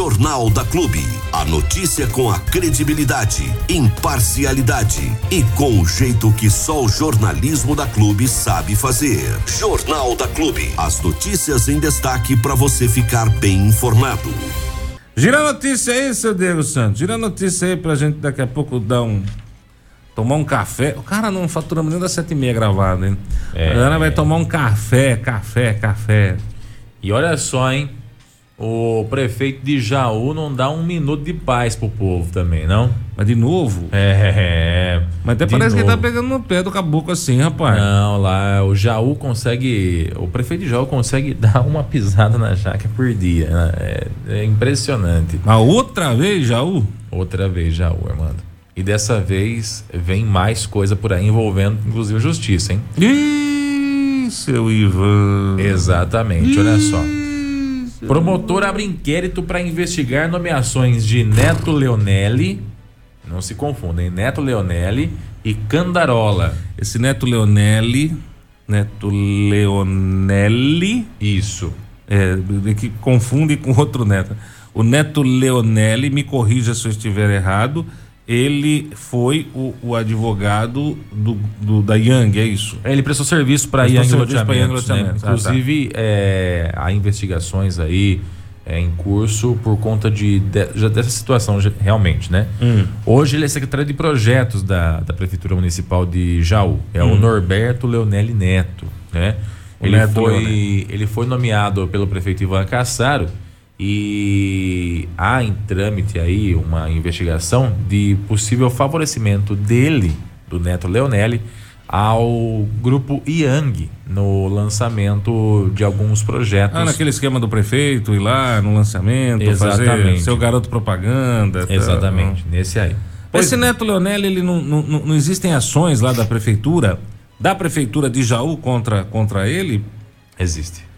Jornal da Clube. A notícia com a credibilidade, imparcialidade e com o jeito que só o jornalismo da Clube sabe fazer. Jornal da Clube. As notícias em destaque para você ficar bem informado. Gira a notícia aí, seu Diego Santos. Gira a notícia aí pra gente daqui a pouco dar um. Tomar um café. O cara não faturamos nem das sete e meia gravado, hein? É, a galera vai tomar um café, café, café. E olha só, hein? O prefeito de Jaú não dá um minuto de paz pro povo também, não? Mas de novo? É. Mas até parece novo. que ele tá pegando no pé do caboclo assim, rapaz. Não, lá o Jaú consegue. O prefeito de Jaú consegue dar uma pisada na jaca por dia. Né? É, é impressionante. A outra vez, Jaú? Outra vez, Jaú, Armando. E dessa vez vem mais coisa por aí envolvendo, inclusive, a justiça, hein? Ih, seu Ivan. Exatamente, Ih. olha só. Promotor abre inquérito para investigar nomeações de Neto Leonelli, não se confundem, Neto Leonelli e Candarola. Esse Neto Leonelli, Neto Leonelli, isso. É, que confunde com outro neto. O Neto Leonelli, me corrija se eu estiver errado, ele foi o, o advogado do, do, da Yang, é isso? Ele prestou serviço para a Yang Loteamentos, né? Inclusive, ah, tá. é, há investigações aí é, em curso por conta de, de dessa situação realmente, né? Hum. Hoje ele é secretário de projetos da, da Prefeitura Municipal de Jaú. É hum. o Norberto Leonelli Neto, né? ele, Neto foi, ele foi nomeado pelo prefeito Ivan Cassaro e há em trâmite aí uma investigação de possível favorecimento dele, do Neto Leonelli, ao grupo Yang no lançamento de alguns projetos. Ah, naquele esquema do prefeito ir lá no lançamento, Exatamente. fazer seu garoto propaganda. Tá. Exatamente, tá. nesse aí. Pois Esse Neto Leonelli, ele não, não, não existem ações lá da prefeitura, da prefeitura de Jaú contra, contra ele? Existe.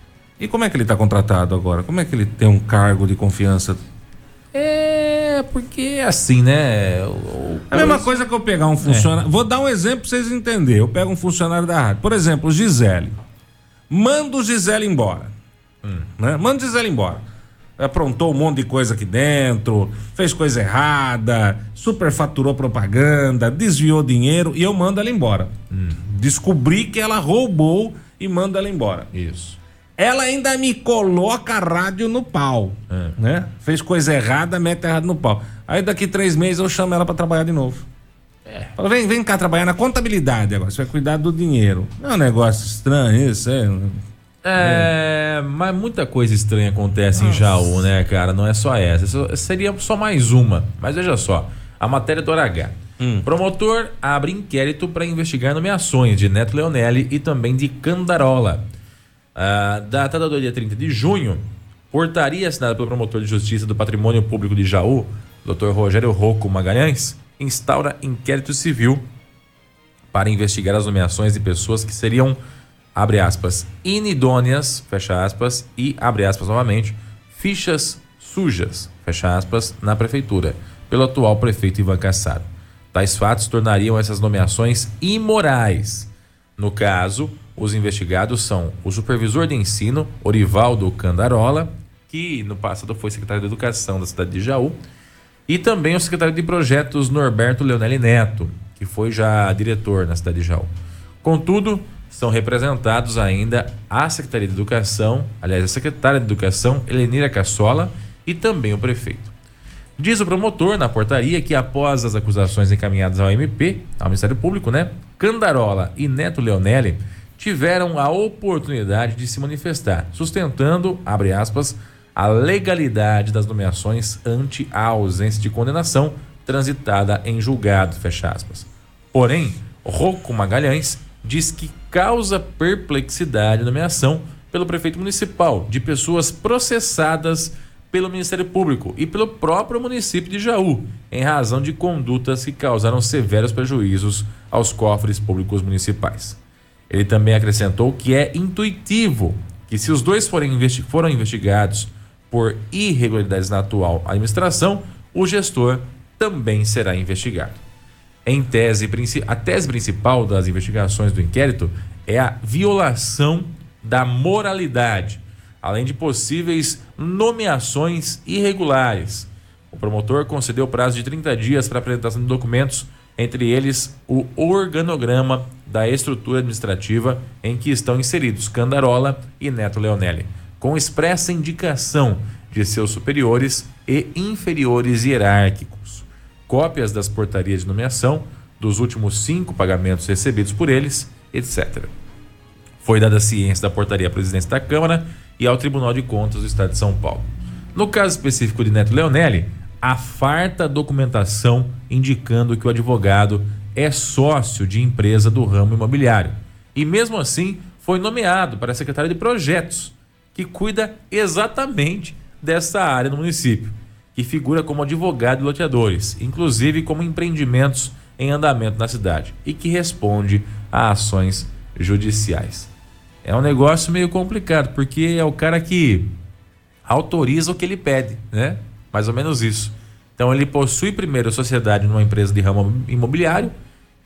E como é que ele está contratado agora? Como é que ele tem um cargo de confiança? É, porque é assim, né? O, a mesma coisa que eu pegar um funcionário. É. Vou dar um exemplo para vocês entenderem. Eu pego um funcionário da rádio. Por exemplo, Gisele. Manda o Gisele embora. Hum. Né? Manda o Gisele embora. Aprontou um monte de coisa aqui dentro, fez coisa errada, superfaturou propaganda, desviou dinheiro e eu mando ela embora. Hum. Descobri que ela roubou e mando ela embora. Isso ela ainda me coloca a rádio no pau, é. né? Fez coisa errada, mete errado no pau. Aí daqui três meses eu chamo ela para trabalhar de novo. É. Fala, vem, vem cá trabalhar na contabilidade agora, você vai cuidar do dinheiro. Não é um negócio estranho isso, é... É, é, mas muita coisa estranha acontece Nossa. em Jaú, né, cara? Não é só essa. Isso seria só mais uma. Mas veja só, a matéria do H. Hum. Promotor abre inquérito para investigar nomeações de Neto Leonelli e também de Candarola. Ah, datada do dia 30 de junho, portaria assinada pelo promotor de justiça do patrimônio público de Jaú, Dr. Rogério Rocco Magalhães, instaura inquérito civil para investigar as nomeações de pessoas que seriam, abre aspas, inidôneas, fecha aspas, e, abre aspas novamente, fichas sujas, fecha aspas, na prefeitura, pelo atual prefeito Ivan Cassaro. Tais fatos tornariam essas nomeações imorais. No caso, os investigados são o supervisor de ensino, Orivaldo Candarola, que no passado foi secretário de Educação da cidade de Jaú, e também o secretário de Projetos, Norberto Leonelli Neto, que foi já diretor na cidade de Jaú. Contudo, são representados ainda a Secretaria de Educação, aliás, a secretária de Educação, Helenira Cassola, e também o prefeito. Diz o promotor na portaria que após as acusações encaminhadas ao MP, ao Ministério Público, né, Candarola e Neto Leonelli tiveram a oportunidade de se manifestar, sustentando, abre aspas, a legalidade das nomeações ante a ausência de condenação transitada em julgado, fecha aspas. Porém, Rocco Magalhães diz que causa perplexidade a nomeação pelo prefeito municipal de pessoas processadas pelo Ministério Público e pelo próprio município de Jaú, em razão de condutas que causaram severos prejuízos aos cofres públicos municipais. Ele também acrescentou que é intuitivo que, se os dois forem investi foram investigados por irregularidades na atual administração, o gestor também será investigado. Em tese, a tese principal das investigações do inquérito é a violação da moralidade, além de possíveis nomeações irregulares. O promotor concedeu prazo de 30 dias para apresentação de documentos, entre eles o organograma da estrutura administrativa em que estão inseridos Candarola e Neto Leonelli, com expressa indicação de seus superiores e inferiores hierárquicos, cópias das portarias de nomeação, dos últimos cinco pagamentos recebidos por eles, etc. Foi dada ciência da portaria à presidência da Câmara e ao Tribunal de Contas do Estado de São Paulo. No caso específico de Neto Leonelli, a farta documentação indicando que o advogado é sócio de empresa do ramo imobiliário. E mesmo assim, foi nomeado para a Secretaria de Projetos, que cuida exatamente dessa área no município, que figura como advogado de loteadores, inclusive como empreendimentos em andamento na cidade, e que responde a ações judiciais. É um negócio meio complicado, porque é o cara que autoriza o que ele pede, né? Mais ou menos isso. Então ele possui primeiro a sociedade numa empresa de ramo imobiliário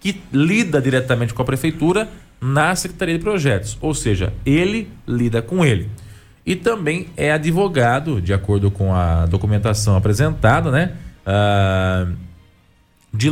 que lida diretamente com a prefeitura na Secretaria de Projetos, ou seja, ele lida com ele. E também é advogado, de acordo com a documentação apresentada, né? Uh, de,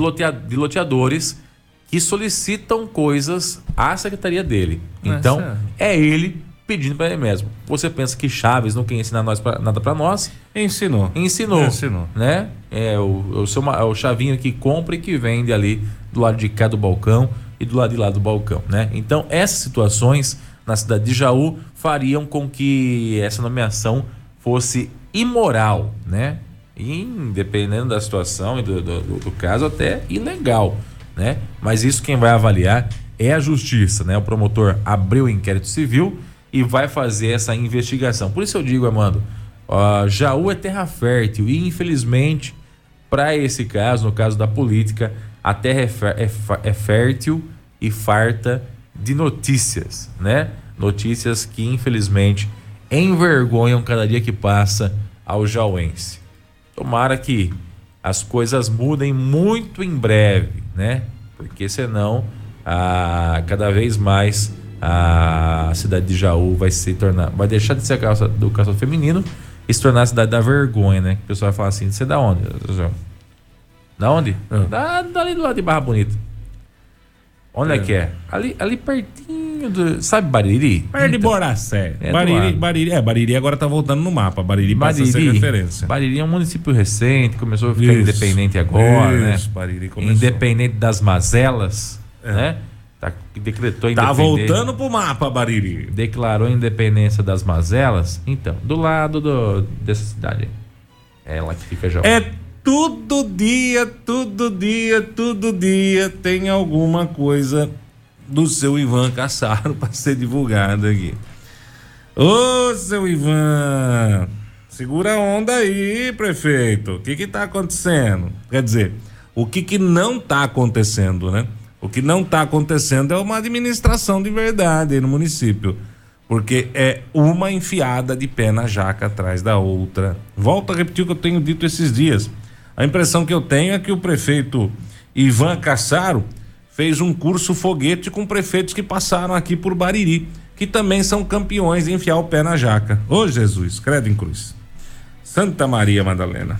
de loteadores que solicitam coisas à secretaria dele. Então, é ele pedindo para ele mesmo. Você pensa que Chaves não quer ensinar nós pra, nada para nós? Ensinou. Ensinou. Ensinou. Né? É o, o, seu, o chavinho que compra e que vende ali do lado de cá do balcão e do lado de lá do balcão, né? Então, essas situações na cidade de Jaú fariam com que essa nomeação fosse imoral, né? E, dependendo da situação e do, do, do caso, até ilegal, né? Mas isso quem vai avaliar é a justiça, né? O promotor abriu o inquérito civil e vai fazer essa investigação. Por isso eu digo, Amando, uh, Jaú é terra fértil e infelizmente para esse caso, no caso da política, a terra é, é, é fértil e farta de notícias, né? Notícias que infelizmente envergonham cada dia que passa ao jauense. Tomara que as coisas mudem muito em breve, né? Porque senão, ah, cada vez mais a cidade de Jaú vai se tornar, vai deixar de ser a casa do caçador feminino e se tornar a cidade da vergonha, né? O pessoal vai falar assim: você é da onde? Da onde? Uhum. Da, dali do lado de Barra Bonita. Onde é, é que é? Ali, ali pertinho do. Sabe Bariri? Perto de Boracé. É Bariri, Bariri, é, Bariri agora tá voltando no mapa. Bariri, Bariri passa a ser referência. Bariri é um município recente, começou a ficar Isso. independente agora, Isso, né? Bariri começou. Independente das mazelas, é. né? Tá, decretou Tá voltando pro mapa, Bariri. Declarou a independência das mazelas. Então, do lado do, dessa cidade. É lá que fica já. É todo dia, todo dia, todo dia tem alguma coisa do seu Ivan Cassaro para ser divulgada aqui. Ô, seu Ivan, segura a onda aí, prefeito. O que que tá acontecendo? Quer dizer, o que que não tá acontecendo, né? O que não está acontecendo é uma administração de verdade no município. Porque é uma enfiada de pé na jaca atrás da outra. Volto a repetir o que eu tenho dito esses dias. A impressão que eu tenho é que o prefeito Ivan Cassaro fez um curso foguete com prefeitos que passaram aqui por Bariri, que também são campeões de enfiar o pé na jaca. Ô Jesus, credo em cruz. Santa Maria Madalena.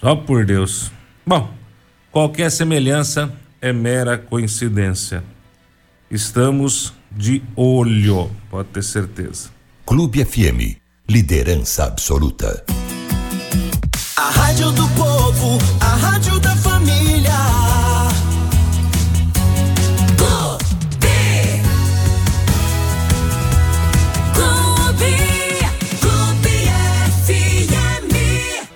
Só por Deus. Bom, qualquer semelhança é mera coincidência. Estamos de olho, pode ter certeza. Clube FM, liderança absoluta. A rádio do povo, a rádio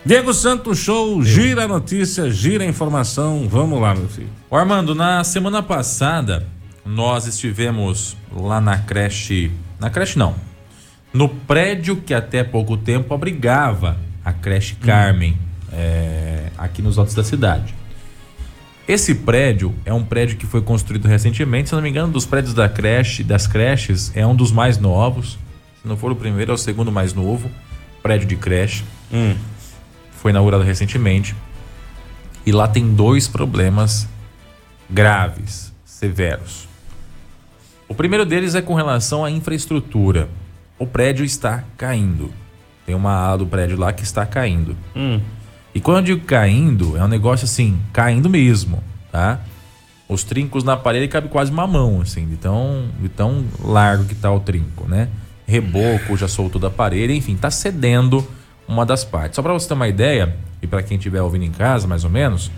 Diego Santos Show, gira a notícia, gira a informação. Vamos lá, meu filho. Armando, na semana passada, nós estivemos lá na creche. Na creche não. No prédio que até pouco tempo abrigava a creche Carmen, hum. é, aqui nos altos da cidade. Esse prédio é um prédio que foi construído recentemente, se não me engano, dos prédios da creche, das creches, é um dos mais novos. Se não for o primeiro, é o segundo mais novo prédio de creche. Hum foi inaugurado recentemente. E lá tem dois problemas graves, severos. O primeiro deles é com relação à infraestrutura. o prédio está caindo. Tem uma ala do prédio lá que está caindo. E quando eu digo caindo, é um negócio assim, caindo mesmo, tá? Os trincos na parede cabe quase uma mão, assim, de tão, de tão largo que tá o trinco, né? Reboco já soltou da parede, enfim, tá cedendo uma das partes. Só para você ter uma ideia, e para quem estiver ouvindo em casa, mais ou menos,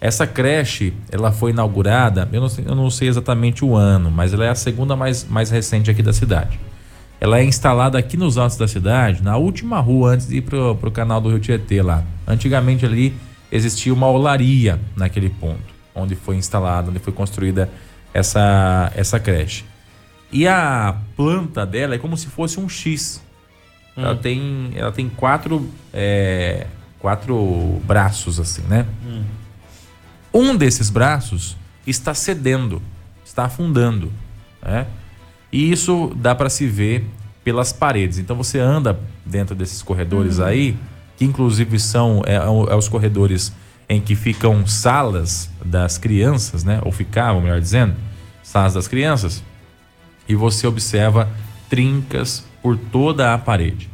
essa creche, ela foi inaugurada, eu não, sei, eu não sei exatamente o ano, mas ela é a segunda mais, mais recente aqui da cidade. Ela é instalada aqui nos altos da cidade, na última rua antes de ir pro, pro canal do Rio Tietê lá. Antigamente ali existia uma olaria naquele ponto, onde foi instalada, onde foi construída essa, essa creche. E a planta dela é como se fosse um X. Ela, tem, ela tem quatro, é, quatro braços, assim, né? Um desses braços está cedendo, está afundando, né? E isso dá para se ver pelas paredes. Então você anda dentro desses corredores aí, que inclusive são é, é os corredores em que ficam salas das crianças, né? Ou ficavam, melhor dizendo, salas das crianças. E você observa trincas por toda a parede.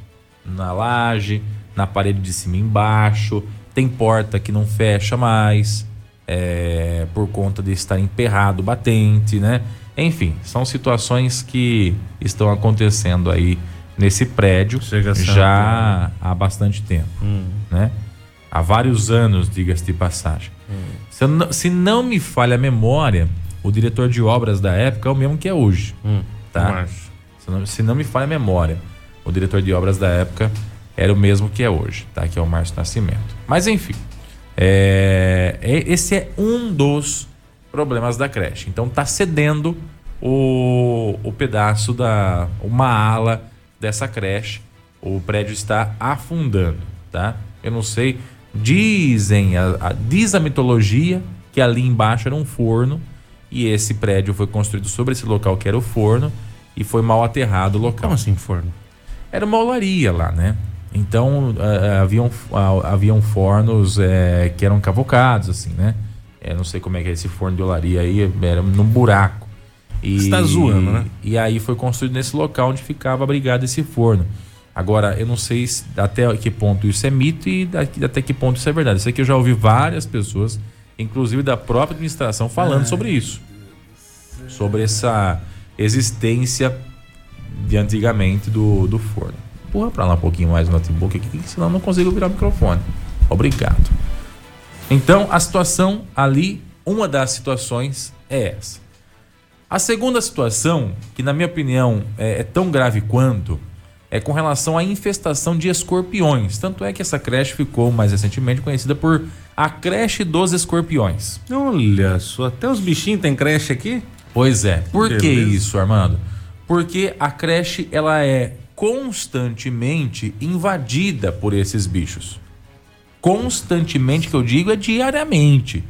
Na laje, na parede de cima e embaixo. Tem porta que não fecha mais, é, por conta de estar emperrado o batente, né? Enfim, são situações que estão acontecendo aí nesse prédio Chega já há bastante tempo, né? Há vários anos, diga-se de passagem. Se, eu não, se não me falha a memória, o diretor de obras da época é o mesmo que é hoje, tá? Márcio. Se não, se não me falha a memória, o diretor de obras da época era o mesmo que é hoje, tá? Que é o Márcio Nascimento. Mas enfim, é, é- esse é um dos problemas da creche. Então tá cedendo o, o pedaço da uma ala dessa creche. O prédio está afundando, tá? Eu não sei. Dizem, a, a- diz a mitologia que ali embaixo era um forno e esse prédio foi construído sobre esse local que era o forno e foi mal aterrado o local Como assim, forno? era uma olaria lá, né? Então ah, ah, haviam, ah, haviam fornos eh, que eram cavocados, assim, né? Eu não sei como é que é esse forno de olaria aí, era num buraco. E, Você tá zoando, né? E aí foi construído nesse local onde ficava abrigado esse forno. Agora, eu não sei se- até que ponto isso é mito e até que ponto isso é verdade. Isso aqui eu já ouvi várias pessoas, inclusive da própria administração, falando sobre isso. Sobre essa existência de antigamente do, do forno. Empurra pra lá um pouquinho mais o notebook aqui, senão não consigo virar o microfone. Obrigado. Então, a situação ali, uma das situações é essa. A segunda situação, que na minha opinião é, é tão grave quanto, é com relação à infestação de escorpiões. Tanto é que essa creche ficou mais recentemente conhecida por a creche dos escorpiões. Olha só, até os bichinhos tem creche aqui? Pois é. Por que Beleza. isso, Armando? Porque a creche ela é constantemente invadida por esses bichos. Constantemente que eu digo é diariamente.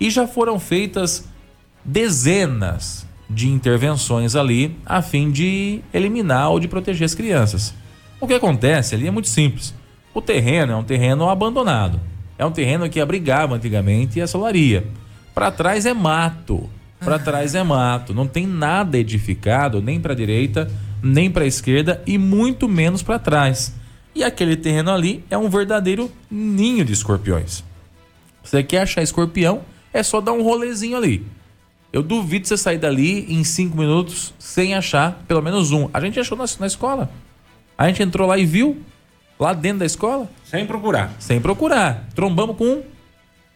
E já foram feitas dezenas de intervenções ali a fim de eliminar ou de proteger as crianças. O que acontece ali é muito simples. O terreno é um terreno abandonado. É um terreno que abrigava antigamente a solaria. Para trás é mato. Para trás é mato. Não tem nada edificado nem para direita, nem para esquerda e muito menos para trás. E aquele terreno ali é um verdadeiro ninho de escorpiões. Você quer achar escorpião, é só dar um rolezinho ali. Eu duvido você sair dali em cinco minutos sem achar pelo menos um. A gente achou na, na escola. A gente entrou lá e viu, lá dentro da escola, Sem procurar. sem procurar. Trombamos com um.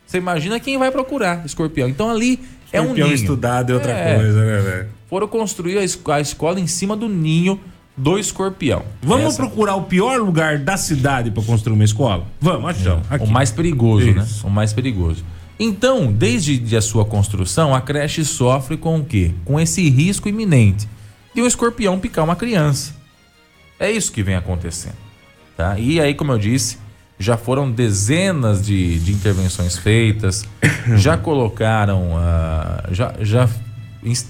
Você imagina quem vai procurar escorpião. Então ali é um ninho. estudado é outra É. coisa, né, velho? Foram construir a, es- a escola em cima do ninho do escorpião. Vamos Essa- procurar o pior lugar da cidade pra construir uma escola? Vamos, achamos. Aqui. O mais perigoso, né? Isso. O mais perigoso. Então, desde de a sua construção, a creche sofre com o quê? Com esse risco iminente de um escorpião picar uma criança. É isso que vem acontecendo. Tá? E aí, como eu disse, já foram dezenas de, de intervenções feitas, já colocaram, ah, já, já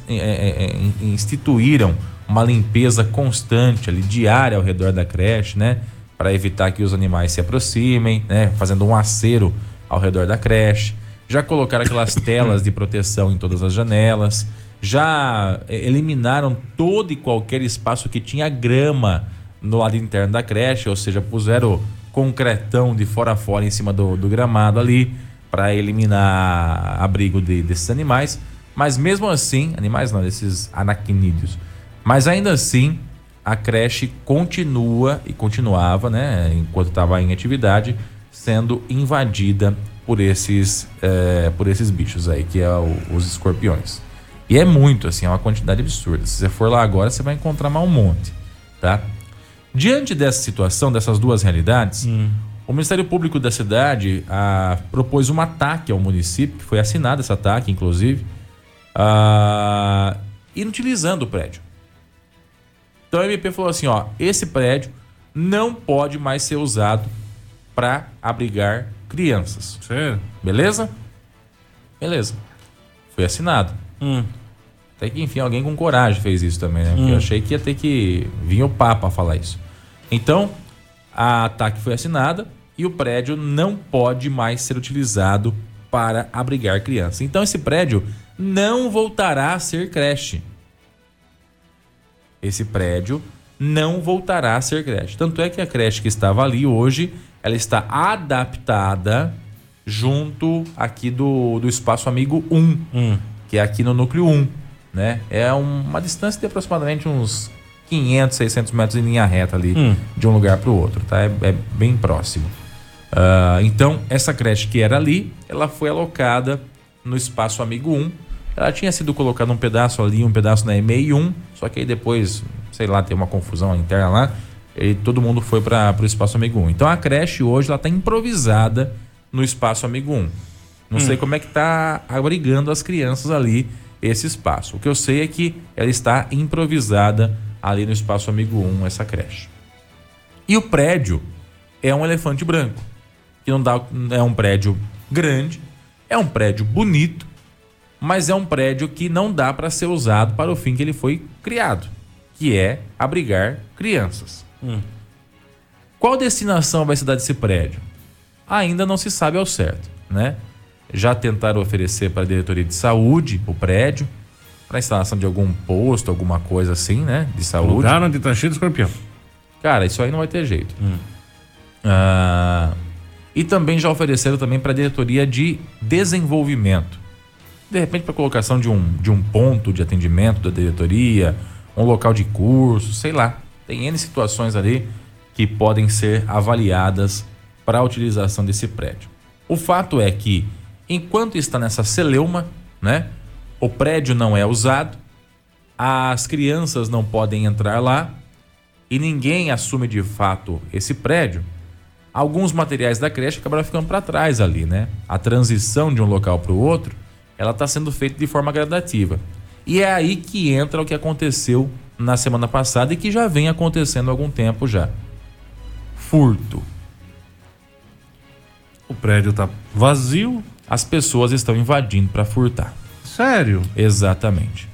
é, é, é, instituíram uma limpeza constante ali, diária ao redor da creche, né? Para evitar que os animais se aproximem, né? Fazendo um acero ao redor da creche. Já colocaram aquelas telas de proteção em todas as janelas. já eliminaram todo e qualquer espaço que tinha grama no lado interno da creche, ou seja, puseram concretão de fora a fora em cima do, do gramado ali para eliminar abrigo de, desses animais. Mas mesmo assim, animais não, desses aracnídeos. Mas ainda assim, a creche continua e continuava, né, enquanto estava em atividade, sendo invadida por esses, é, por esses bichos aí, que é o, os escorpiões. E é muito, assim, é uma quantidade absurda. Se você for lá agora, você vai encontrar mais um monte, tá? Diante dessa situação, dessas duas realidades, hum. o Ministério Público da cidade ah, propôs um ataque ao município, que foi assinado esse ataque, inclusive, ah, inutilizando o prédio. Então a MP falou assim: ó, esse prédio não pode mais ser usado para abrigar crianças. Sério? Beleza? Beleza. Foi assinado. Hum. Até que, enfim, alguém com coragem fez isso também, né? Hum. eu achei que ia ter que vir o Papa falar isso. Então, a ataque foi assinada e o prédio não pode mais ser utilizado para abrigar crianças. Então, esse prédio não voltará a ser creche. Esse prédio não voltará a ser creche. Tanto é que a creche que estava ali hoje, ela está adaptada junto aqui do, do espaço amigo 1, hum. que é aqui no núcleo 1 né? É uma distância de aproximadamente uns 500, 600 metros em linha reta ali, hum. de um lugar para o outro, tá? É, é bem próximo. Uh, então, essa creche que era ali, ela foi alocada no espaço Amigo 1. Ela tinha sido colocada um pedaço ali, um pedaço na EMEI 1, só que aí depois, sei lá, tem uma confusão interna lá, e todo mundo foi para o espaço Amigo 1. Então, a creche hoje, ela está improvisada no espaço Amigo 1. Não hum. sei como é que tá abrigando as crianças ali esse espaço. O que eu sei é que ela está improvisada ali no espaço Amigo 1, essa creche. E o prédio é um elefante branco, que não dá é um prédio grande, é um prédio bonito, mas é um prédio que não dá para ser usado para o fim que ele foi criado, que é abrigar crianças. Hum. Qual destinação vai se dar desse prédio? Ainda não se sabe ao certo, né? Já tentaram oferecer para a diretoria de saúde o prédio, para instalação de algum posto, alguma coisa assim, né? De saúde. Lugar onde tá cheio de escorpião. Cara, isso aí não vai ter jeito. Hum. Ah, e também já ofereceram também para a diretoria de desenvolvimento. De repente, para colocação de um, de um ponto de atendimento da diretoria, um local de curso, sei lá. Tem N situações ali que podem ser avaliadas para a utilização desse prédio. O fato é que Enquanto está nessa celeuma, né? O prédio não é usado, as crianças não podem entrar lá e ninguém assume de fato esse prédio. Alguns materiais da creche acabaram ficando para trás ali, né? A transição de um local para o outro, ela está sendo feita de forma gradativa. E é aí que entra o que aconteceu na semana passada e que já vem acontecendo há algum tempo já. Furto. O prédio está vazio, as pessoas estão invadindo para furtar. Sério? Exatamente.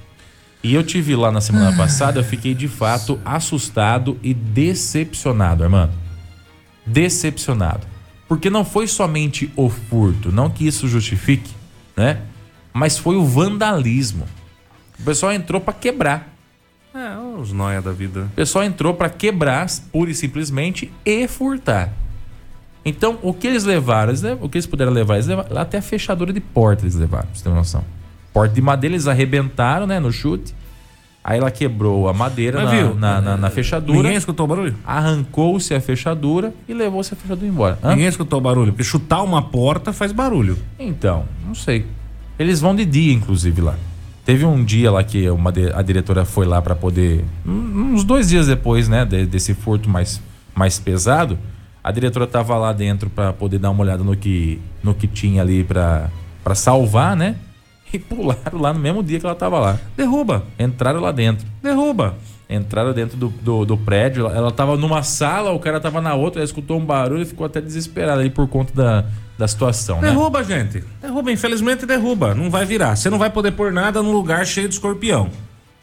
E eu tive lá na semana ah. passada, eu fiquei de fato assustado e decepcionado, Armando. Decepcionado. Porque não foi somente o furto, não que isso justifique, né? Mas foi o vandalismo. O pessoal entrou para quebrar. É, os noia da vida. O pessoal entrou para quebrar, pura e simplesmente, e furtar. Então, o que eles levaram? Eles levaram o que eles puderam levar? Eles levaram, até a fechadura de porta eles levaram, pra você ter uma noção. Porta de madeira eles arrebentaram, né, no chute. Aí ela quebrou a madeira na, viu, na, na, na, fechadura. Ninguém escutou o barulho? Arrancou-se a fechadura e levou-se a fechadura embora. Hã? Ninguém escutou o barulho, porque chutar uma porta faz barulho. Então, não sei. Eles vão de dia, inclusive, lá. Teve um dia lá que uma, a diretora foi lá para poder. Uns dois dias depois, né, desse furto mais, mais pesado a diretora estava lá dentro para poder dar uma olhada no que, no que tinha ali para salvar, né? E pularam lá no mesmo dia que ela estava lá. Derruba. Entraram lá dentro. Derruba. Entraram dentro do, do, do prédio. Ela estava numa sala, o cara estava na outra, ela escutou um barulho e ficou até desesperada ali por conta da, da situação, né? Derruba, gente. Derruba, infelizmente derruba. Não vai virar. Você não vai poder pôr nada num lugar cheio de escorpião.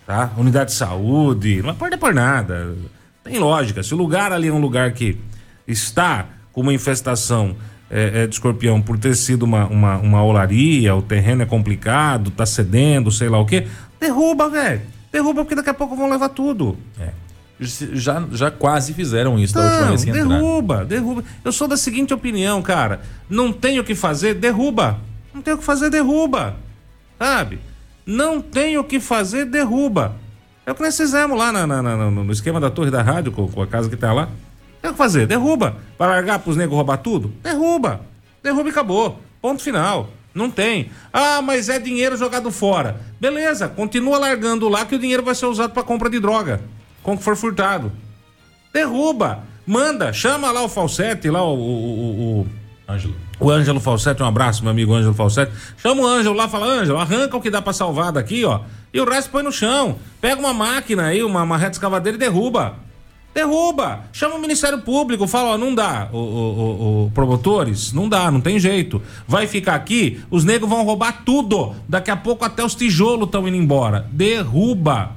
Tá? Unidade de saúde, não vai poder pôr nada. Tem lógica. Se o lugar ali é um lugar que está com uma infestação é, é, de escorpião por ter sido uma, uma, uma olaria, o terreno é complicado, está cedendo, sei lá o quê, Derruba, velho. Derruba porque daqui a pouco vão levar tudo. É. Já, já quase fizeram isso da última Não, vez que derruba, derruba. Eu sou da seguinte opinião, cara. Não tem o que fazer, derruba. Não tem o que fazer, derruba. Sabe? Não tem o que fazer, derruba. É o que nós fizemos lá na- na- na- no esquema da torre da rádio, com, com a casa que tá lá. Tem o que fazer, derruba. Para largar pros negros roubar tudo? Derruba. Derruba e acabou. Ponto final. Não tem. Ah, mas é dinheiro jogado fora. Beleza, continua largando lá que o dinheiro vai ser usado para compra de droga. Com que for furtado. Derruba. Manda, chama lá o Falsete, lá o, o, o, o- Ângelo. o Ângelo Falsete, um abraço, meu amigo Ângelo Falsete. Chama o Ângelo lá, fala, Ângelo, arranca o que dá pra salvar daqui, ó. E o resto põe no chão. Pega uma máquina aí, uma, uma reta escavadeira e derruba. Derruba. Chama o Ministério Público, fala, ó, não dá, o, o- o- promotores, não dá, não tem jeito. Vai ficar aqui, os negros vão roubar tudo. Daqui a pouco até os tijolos estão indo embora. Derruba.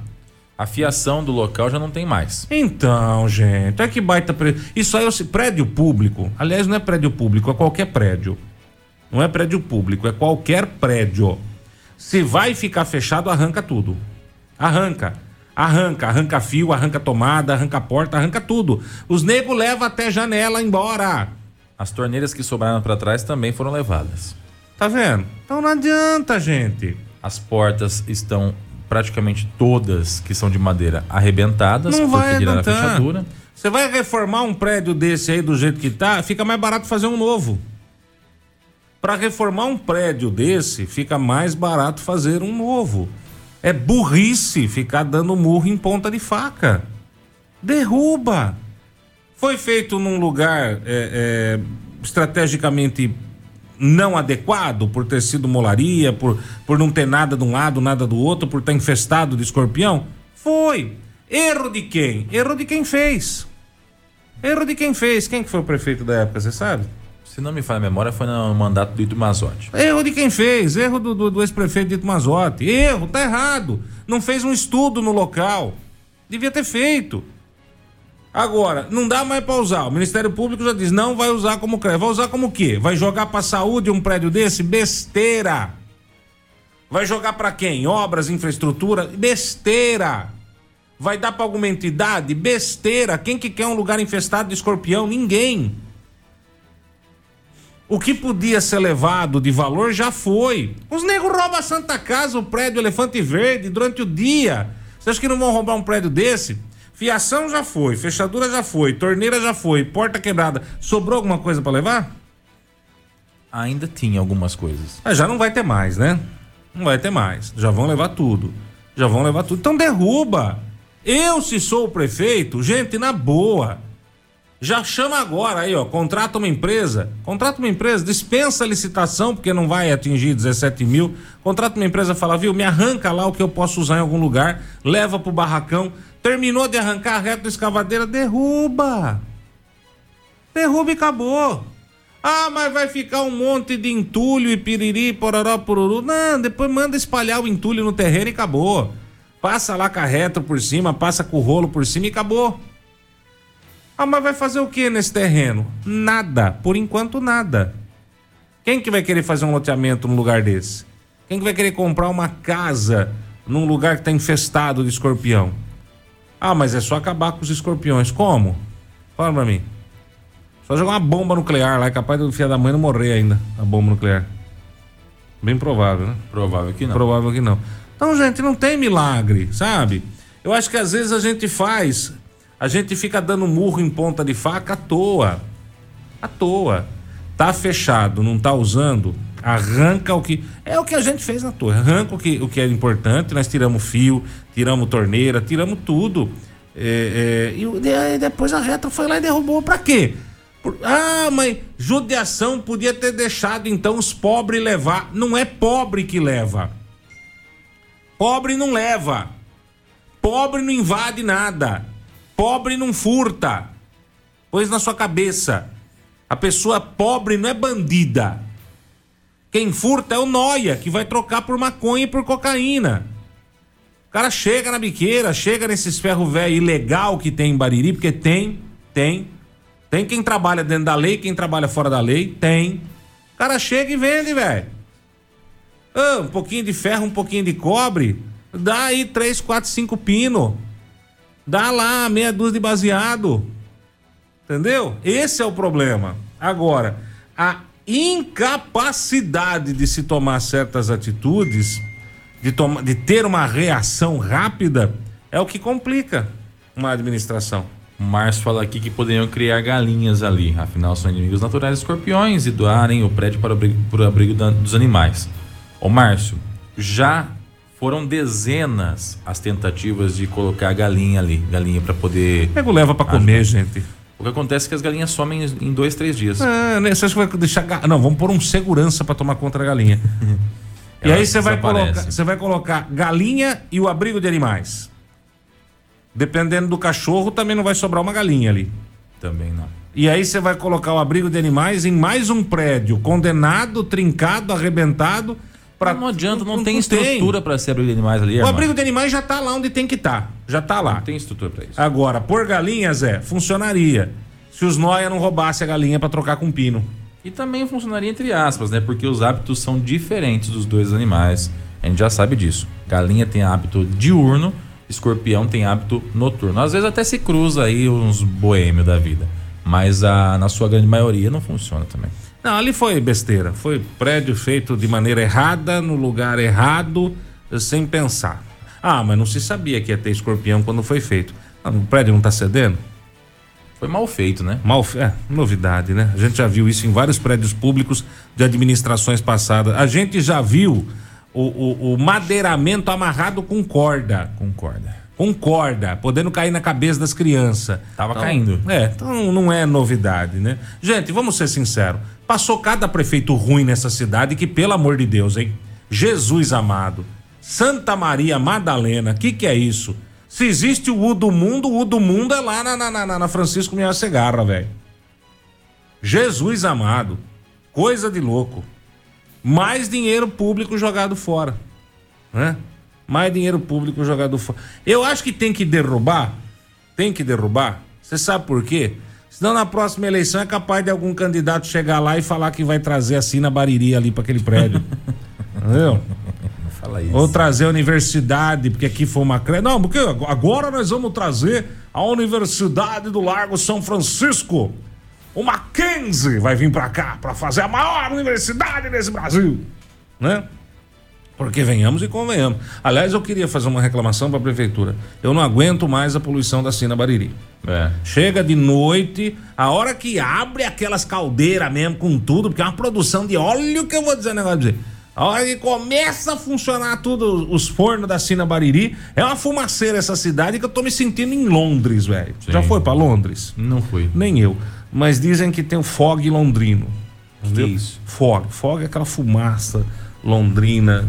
A fiação do local já não tem mais. Então, gente, é que baita. Pre... Isso aí é o prédio público. Aliás, não é prédio público, é qualquer prédio. Não é prédio público, é qualquer prédio. Se vai ficar fechado, arranca tudo. Arranca. Arranca, arranca fio, arranca tomada, arranca porta, arranca tudo. Os nego levam até janela embora. As torneiras que sobraram para trás também foram levadas. Tá vendo? Então não adianta, gente. As portas estão praticamente todas que são de madeira arrebentadas Não vai tiraram a adiantar. fechadura. Você vai reformar um prédio desse aí do jeito que tá, fica mais barato fazer um novo. Para reformar um prédio desse, fica mais barato fazer um novo. É burrice ficar dando murro em ponta de faca. Derruba. Foi feito num lugar é, é, estrategicamente não adequado, por ter sido molaria, por, por não ter nada de um lado, nada do outro, por estar infestado de escorpião? Foi. Erro de quem? Erro de quem fez. Erro de quem fez. Quem que foi o prefeito da época, você sabe? Se não me falha a memória, foi no mandato do Ito Mazotti. Erro de quem fez, erro do, do, do ex-prefeito Dito Mazotti. Erro, tá errado. Não fez um estudo no local. Devia ter feito. Agora, não dá mais pra usar. O Ministério Público já diz, não vai usar como crédito. Vai usar como quê? Vai jogar pra saúde um prédio desse? Besteira. Vai jogar pra quem? Obras, infraestrutura? Besteira. Vai dar pra alguma entidade? Besteira. Quem que quer um lugar infestado de escorpião? Ninguém. O que podia ser levado de valor já foi. Os negros roubam a Santa Casa, o prédio Elefante Verde, durante o dia. Você acha que não vão roubar um prédio desse? Fiação já foi, fechadura já foi, torneira já foi, porta quebrada. Sobrou alguma coisa pra levar? Ainda tinha algumas coisas. Ah, já não vai ter mais, né? Não vai ter mais. Já vão levar tudo. Já vão levar tudo. Então derruba. Eu, se sou o prefeito, gente, na boa. Já chama agora aí, ó. Contrata uma empresa. Contrata uma empresa, dispensa a licitação, porque não vai atingir 17 mil. Contrata uma empresa fala, viu, me arranca lá o que eu posso usar em algum lugar, leva pro barracão. Terminou de arrancar reto da escavadeira, derruba. Derruba e acabou. Ah, mas vai ficar um monte de entulho e piriri, pororó, poruru. Não, depois manda espalhar o entulho no terreno e acabou. Passa lá com a retro por cima, passa com o rolo por cima e acabou. Ah, mas vai fazer o que nesse terreno? Nada. Por enquanto, nada. Quem que vai querer fazer um loteamento num lugar desse? Quem que vai querer comprar uma casa num lugar que está infestado de escorpião? Ah, mas é só acabar com os escorpiões. Como? Fala pra mim. Só jogar uma bomba nuclear lá, é capaz do filho da mãe não morrer ainda, a bomba nuclear. Bem provável, né? Provável que não. Provável que não. Então, gente, não tem milagre, sabe? Eu acho que às vezes a gente faz, a gente fica dando murro em ponta de faca à toa. À toa. Tá fechado, não tá usando, arranca o que. É o que a gente fez na torre. Arranca o que, o que é importante, nós tiramos fio, tiramos torneira, tiramos tudo. É, é, e e depois a retro foi lá e derrubou. Pra quê? Por- ah, mas judiação podia ter deixado então os pobres levar. Não é pobre que leva. Pobre não leva. Pobre não invade nada. Pobre não furta. Pois na sua cabeça. A pessoa pobre não é bandida. Quem furta é o noia, que vai trocar por maconha e por cocaína. O cara chega na biqueira, chega nesses ferro velho ilegal que tem em Bariri, porque tem, tem. Tem quem trabalha dentro da lei, quem trabalha fora da lei, tem. O cara chega e vende, velho. Ah, um pouquinho de ferro, um pouquinho de cobre. Dá aí três, quatro, cinco pino. Dá lá meia dúzia de baseado. Entendeu? Esse é o problema. Agora, a incapacidade de se tomar certas atitudes, de, toma, de ter uma reação rápida, é o que complica uma administração. O Márcio fala aqui que poderiam criar galinhas ali, afinal são inimigos naturais escorpiões e doarem o prédio para o abrigo, para o abrigo da, dos animais. Ô Márcio, já foram dezenas as tentativas de colocar galinha ali, galinha para poder. Pego leva para comer, gente. O que acontece é que as galinhas somem em dois, três dias. Ah, você acha que vai deixar. ga- Não, vamos pôr um segurança para tomar contra a galinha. e aí você vai, colocar, você vai colocar galinha e o abrigo de animais. Dependendo do cachorro, também não vai sobrar uma galinha ali. Também não. E aí você vai colocar o abrigo de animais em mais um prédio, condenado, trincado, arrebentado. Pra... Não adianta, não, tem estrutura para ser abrigo de animais ali. O irmão. abrigo de animais já tá lá onde tem que estar. Já tá lá. Não tem estrutura para isso. Agora, por galinhas, é, funcionaria. Se os noia não roubassem a galinha para trocar com pino. E também funcionaria entre aspas, né? Porque os hábitos são diferentes dos dois animais. A gente já sabe disso. Galinha tem hábito diurno, escorpião tem hábito noturno. Às vezes até se cruza aí uns boêmio da vida. Mas a, na sua grande maioria não funciona também. Não, ali foi besteira. Foi prédio feito de maneira errada, no lugar errado, sem pensar. Ah, mas não se sabia que ia ter escorpião quando foi feito. Ah, o prédio não tá cedendo? Foi mal feito, né? Mal, é, novidade, né? A gente já viu isso em vários prédios públicos de administrações passadas. A gente já viu o, o- o madeiramento amarrado com corda. Concorda. Com corda, podendo cair na cabeça das crianças. Tava caindo. É, então não é novidade, né? Gente, vamos ser sinceros. Passou cada prefeito ruim nessa cidade que, pelo amor de Deus, hein? Jesus amado. Santa Maria Madalena, que que é isso? Se existe o U do mundo, o U do mundo é lá na, na, na, na Francisco Minha Segarra, velho. Jesus amado. Coisa de louco. Mais dinheiro público jogado fora. Né? Mais dinheiro público jogado fora. Eu acho que tem que derrubar. Tem que derrubar. Você sabe por quê? Senão na próxima eleição é capaz de algum candidato chegar lá e falar que vai trazer a Sina Bariri ali para aquele prédio. Entendeu? Ou trazer a universidade, porque aqui foi uma cre... Não, porque agora nós vamos trazer a Universidade do Largo São Francisco. O Mackenzie vai vir pra cá pra fazer a maior universidade desse Brasil, né? Porque venhamos e convenhamos. Aliás, eu queria fazer uma reclamação pra prefeitura. Eu não aguento mais a poluição da Sina Bariri. É. Chega de noite, a hora que abre aquelas caldeiras mesmo com tudo, porque é uma produção de óleo que eu vou dizer um negócio você. A hora que começa a funcionar tudo, os fornos da Sina Bariri, é uma fumaceira essa cidade que eu tô me sentindo em Londres, velho. Já foi pra Londres? Não fui. Nem eu. Mas dizem que tem o fog londrino. Que isso? Fog. Fog é aquela fumaça londrina.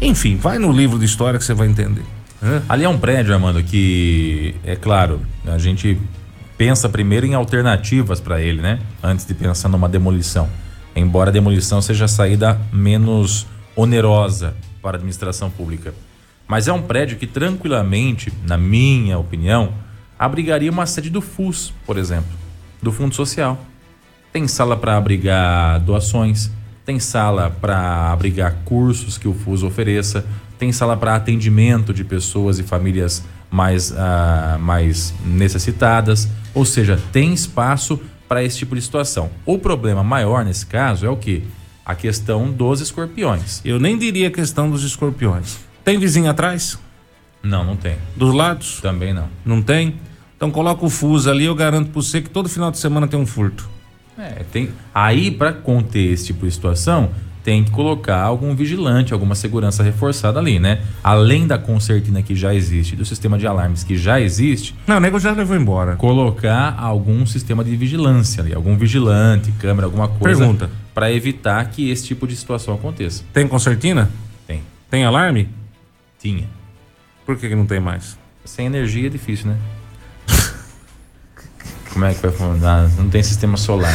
Enfim, vai no livro de história que você vai entender. né? Ali é um prédio, Armando, que é claro, a gente pensa primeiro em alternativas para ele, né? Antes de pensar numa demolição. Embora a demolição seja a saída menos onerosa para a administração pública. Mas é um prédio que tranquilamente, na minha opinião, abrigaria uma sede do FUS, por exemplo, do Fundo Social. Tem sala para abrigar doações, tem sala para abrigar cursos que o FUS ofereça, tem sala para atendimento de pessoas e famílias mais, ah, mais necessitadas. Ou seja, tem espaço para esse tipo de situação. O problema maior nesse caso é o que? A questão dos escorpiões. Eu nem diria questão dos escorpiões. Tem vizinho atrás? Não, não tem. Dos lados? Também não. Não tem? Então coloca o fuso ali, eu garanto pra você que todo final de semana tem um furto. É, tem. Aí, para conter esse tipo de situação, tem que colocar algum vigilante, alguma segurança reforçada ali, né? Além da concertina que já existe, do sistema de alarmes que já existe, Não, o nego já levou embora. colocar algum sistema de vigilância ali, algum vigilante, câmera, alguma coisa. Pergunta. Para evitar que esse tipo de situação aconteça. Tem concertina? Tem. Tem alarme? Tinha. Por que, que não tem mais? Sem energia é difícil, né? Como é que vai funcionar? Não tem sistema solar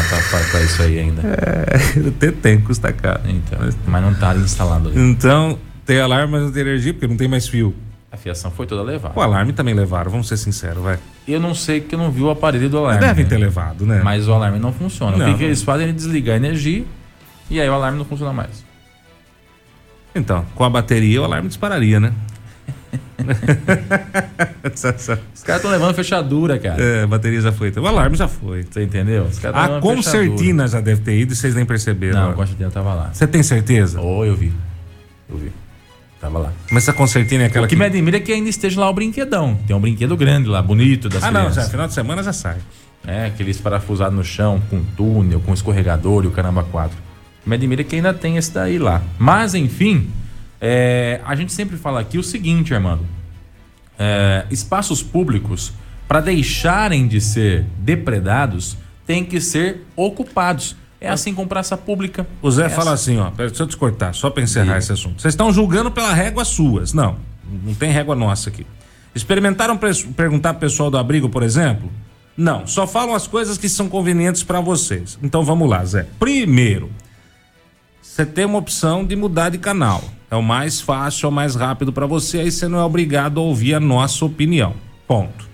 para isso aí ainda. Tem, tem, custa caro. Então, mas não tá instalado ali. Então, tem alarme, mas não tem energia, porque não tem mais fio. A fiação foi toda levada. O alarme também levaram, vamos ser sinceros, vai. Eu não sei que eu não vi o aparelho do alarme. Devem né? ter levado, né? Mas o alarme não funciona. Não. O que, que eles fazem? Eles desligam a energia e aí o alarme não funciona mais. Então, com a bateria o alarme dispararia, né? Os caras estão levando fechadura, cara. É, a bateria já foi. O alarme já foi. Você entendeu? Os caras A concertina já deve ter ido e vocês nem perceberam. fechadura. Não, a concertina tava lá. Você tem certeza? Oh, eu vi. Eu vi. Tava lá. Mas essa concertina é aquela O que me admira é que ainda esteja lá o brinquedão. Tem um brinquedo grande lá, bonito das Ah, não, crianças. já, final de semana já sai. É, aqueles parafusados no chão, com túnel, com escorregador e o caramba 4. Me admira que ainda tem esse daí lá. Mas, enfim, é, a gente sempre fala aqui o seguinte, Armando. É, espaços públicos, para deixarem de ser depredados, têm que ser ocupados. É assim com praça pública. O Zé É fala assim, ó, pera, deixa eu te cortar, só pra encerrar esse assunto. Vocês estão julgando pela régua suas. Não, não tem régua nossa aqui. Experimentaram perguntar pro pessoal do abrigo, por exemplo? Não, só falam as coisas que são convenientes pra vocês. Então vamos lá, Zé. Primeiro, você tem uma opção de mudar de canal. É o mais fácil, é o mais rápido pra você, aí você não é obrigado a ouvir a nossa opinião. Ponto.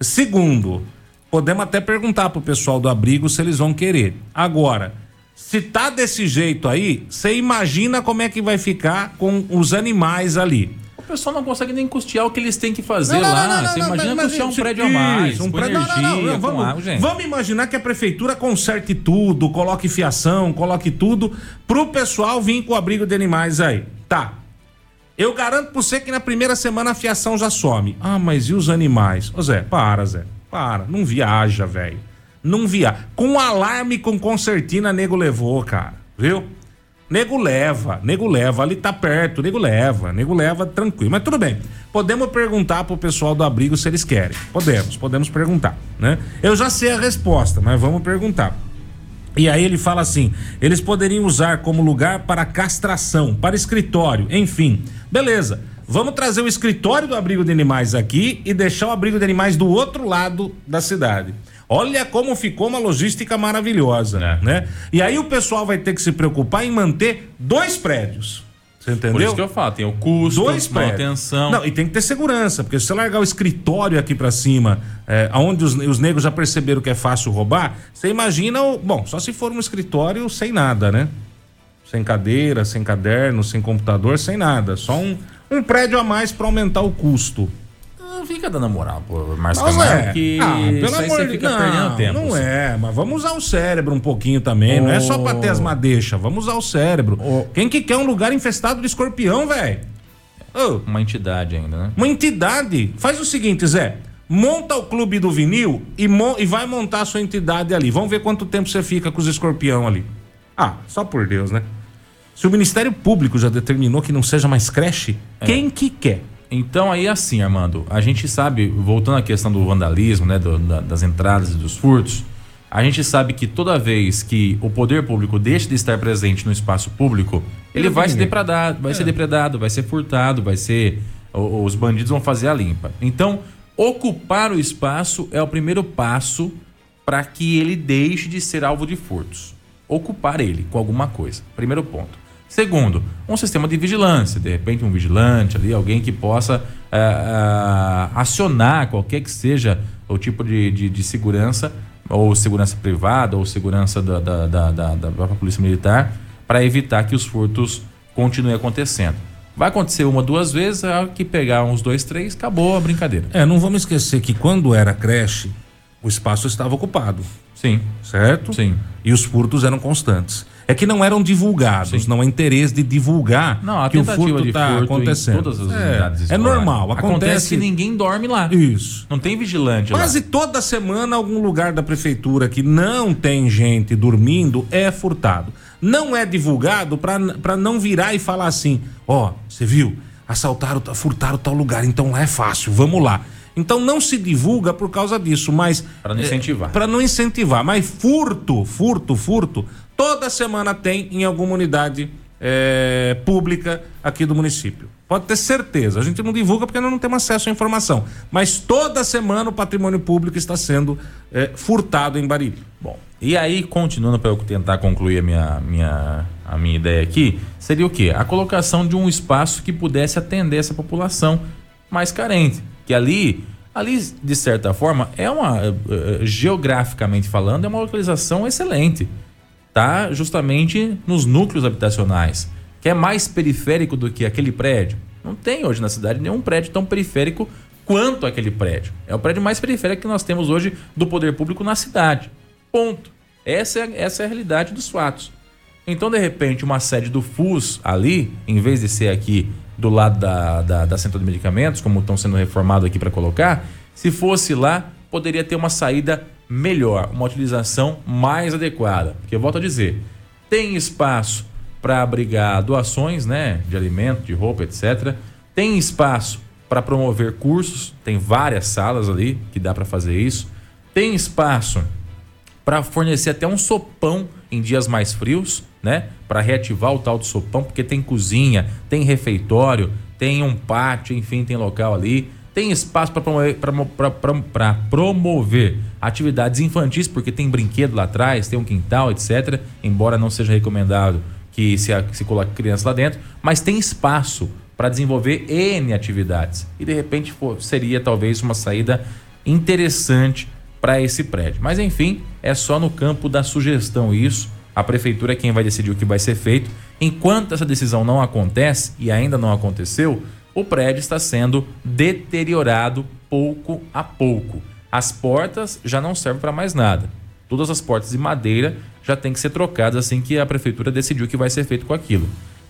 Segundo, podemos até perguntar pro pessoal do abrigo se eles vão querer. Agora, se tá desse jeito aí, você imagina como é que vai ficar com os animais ali. O pessoal não consegue nem custear o que eles têm que fazer Não, não, lá. não, Você imagina mas- custear um prédio a mais, isso, um prédio- energia, não, não, vamos, água, gente. vamos imaginar que a prefeitura conserte tudo, coloque fiação, coloque tudo pro pessoal vir com o abrigo de animais aí. Tá. Eu garanto pra você que na primeira semana a fiação já some. Ah, mas e os animais? Ô Zé, para, Zé. Para. Não viaja, velho. Não viaja. Com alarme com concertina, nego levou, cara. Viu? Nego leva, nego leva, ali tá perto, nego leva, nego leva tranquilo. Mas tudo bem. Podemos perguntar pro pessoal do abrigo se eles querem. Podemos, podemos perguntar, né? Eu já sei a resposta, mas vamos perguntar. E aí ele fala assim: eles poderiam usar como lugar para castração, para escritório, enfim. Beleza. Vamos trazer o escritório do abrigo de animais aqui e deixar o abrigo de animais do outro lado da cidade. Olha como ficou uma logística maravilhosa, É. né? E aí o pessoal vai ter que se preocupar em manter dois prédios. Você entendeu? Por isso que eu falo, tem o custo, Dois manutenção. Não, e tem que ter segurança, porque se você largar o escritório aqui pra cima, é, onde os, os negros já perceberam que é fácil roubar, você imagina o. Bom, só se for um escritório sem nada, né? Sem cadeira, sem caderno, sem computador, sem nada. Só um, um prédio a mais pra aumentar o custo. Não fica dando moral, pô, Márcio Camargo, é. que Ah, pelo amor você fica não, perdendo tempo. Não assim. é, mas vamos usar o cérebro um pouquinho também. Não é só pra ter as madeixas, vamos usar o cérebro. Ô. Quem que quer um lugar infestado de escorpião, velho? Ô, Uma entidade ainda, né? uma entidade. Faz o seguinte, Zé. Monta o clube do vinil e, e vai montar a sua entidade ali. Vamos ver quanto tempo você fica com os escorpião ali. Ah, só por Deus, né? Se o Ministério Público já determinou que não seja mais creche, É. quem que quer? Então aí assim, Armando, a gente sabe, voltando à questão do vandalismo, né, do- da- das entradas e dos furtos, a gente sabe que toda vez que o poder público deixa de estar presente no espaço público, ele Ele vai tem ser depredado, vai ser depredado, vai ser furtado, vai ser os bandidos vão fazer a limpa. Então, ocupar o espaço é o primeiro passo para que ele deixe de ser alvo de furtos. Ocupar ele com alguma coisa. Primeiro ponto. Segundo, um sistema de vigilância, de repente um vigilante ali, alguém que possa ah, ah, acionar qualquer que seja o tipo de, de, de segurança, ou segurança privada, ou segurança da, da, da, da, da própria Polícia Militar, para evitar que os furtos continuem acontecendo. Vai acontecer uma, duas vezes, a que pegar uns dois, três, acabou a brincadeira. É, não vamos esquecer que quando era creche, o espaço estava ocupado, Sim, certo? sim. E os furtos eram constantes. É que não eram divulgados, Sim. não há interesse de divulgar Não, a que o furto está acontecendo. todas as é, é normal, acontece, que ninguém dorme lá. Isso. Não tem vigilante lá. Quase toda semana, algum lugar da prefeitura que não tem gente dormindo é furtado. Não é divulgado para não virar e falar assim: ó, você viu? Assaltaram, furtaram tal lugar, então lá é fácil, vamos lá. Então não se divulga por causa disso, mas. Pra não incentivar. Para não incentivar. Mas furto, furto, furto, toda semana tem em alguma unidade é, pública aqui do município. Pode ter certeza. A gente não divulga porque nós não temos acesso à informação. Mas toda semana o patrimônio público está sendo é, furtado em Bariri. Bom, e aí, continuando para eu tentar concluir a minha, minha, a minha ideia aqui, seria o quê? A colocação de um espaço que pudesse atender essa população mais carente. Que ali, ali de certa forma, é uma, eh, geograficamente falando, é uma localização excelente. Tá justamente nos núcleos habitacionais. Que é mais periférico do que aquele prédio. Não tem hoje na cidade nenhum prédio tão periférico quanto aquele prédio. É o prédio mais periférico que nós temos hoje do poder público na cidade. Ponto. Essa é, essa é a realidade dos fatos. Então, de repente, uma sede do FUS ali, em vez de ser aqui do lado da, da, da Central de Medicamentos, como estão sendo reformados aqui para colocar, se fosse lá, poderia ter uma saída melhor, uma utilização mais adequada. Porque eu volto a dizer, tem espaço para abrigar doações, né, de alimento, de roupa, etc. Tem espaço para promover cursos, tem várias salas ali que dá para fazer isso. Tem espaço para fornecer até um sopão em dias mais frios, né? Para reativar o tal do sopão, porque tem cozinha, tem refeitório, tem um pátio, enfim, tem local ali. Tem espaço para promover, promover atividades infantis, porque tem brinquedo lá atrás, tem um quintal, etc. Embora não seja recomendado que se, se coloque criança lá dentro, mas tem espaço para desenvolver N atividades. E de repente seria talvez uma saída interessante para esse prédio. Mas enfim, é só no campo da sugestão isso. A prefeitura é quem vai decidir o que vai ser feito. Enquanto essa decisão não acontece e ainda não aconteceu, o prédio está sendo deteriorado pouco a pouco. As portas já não servem para mais nada. Todas as portas de madeira já têm que ser trocadas assim que a prefeitura decidiu o que vai ser feito com aquilo.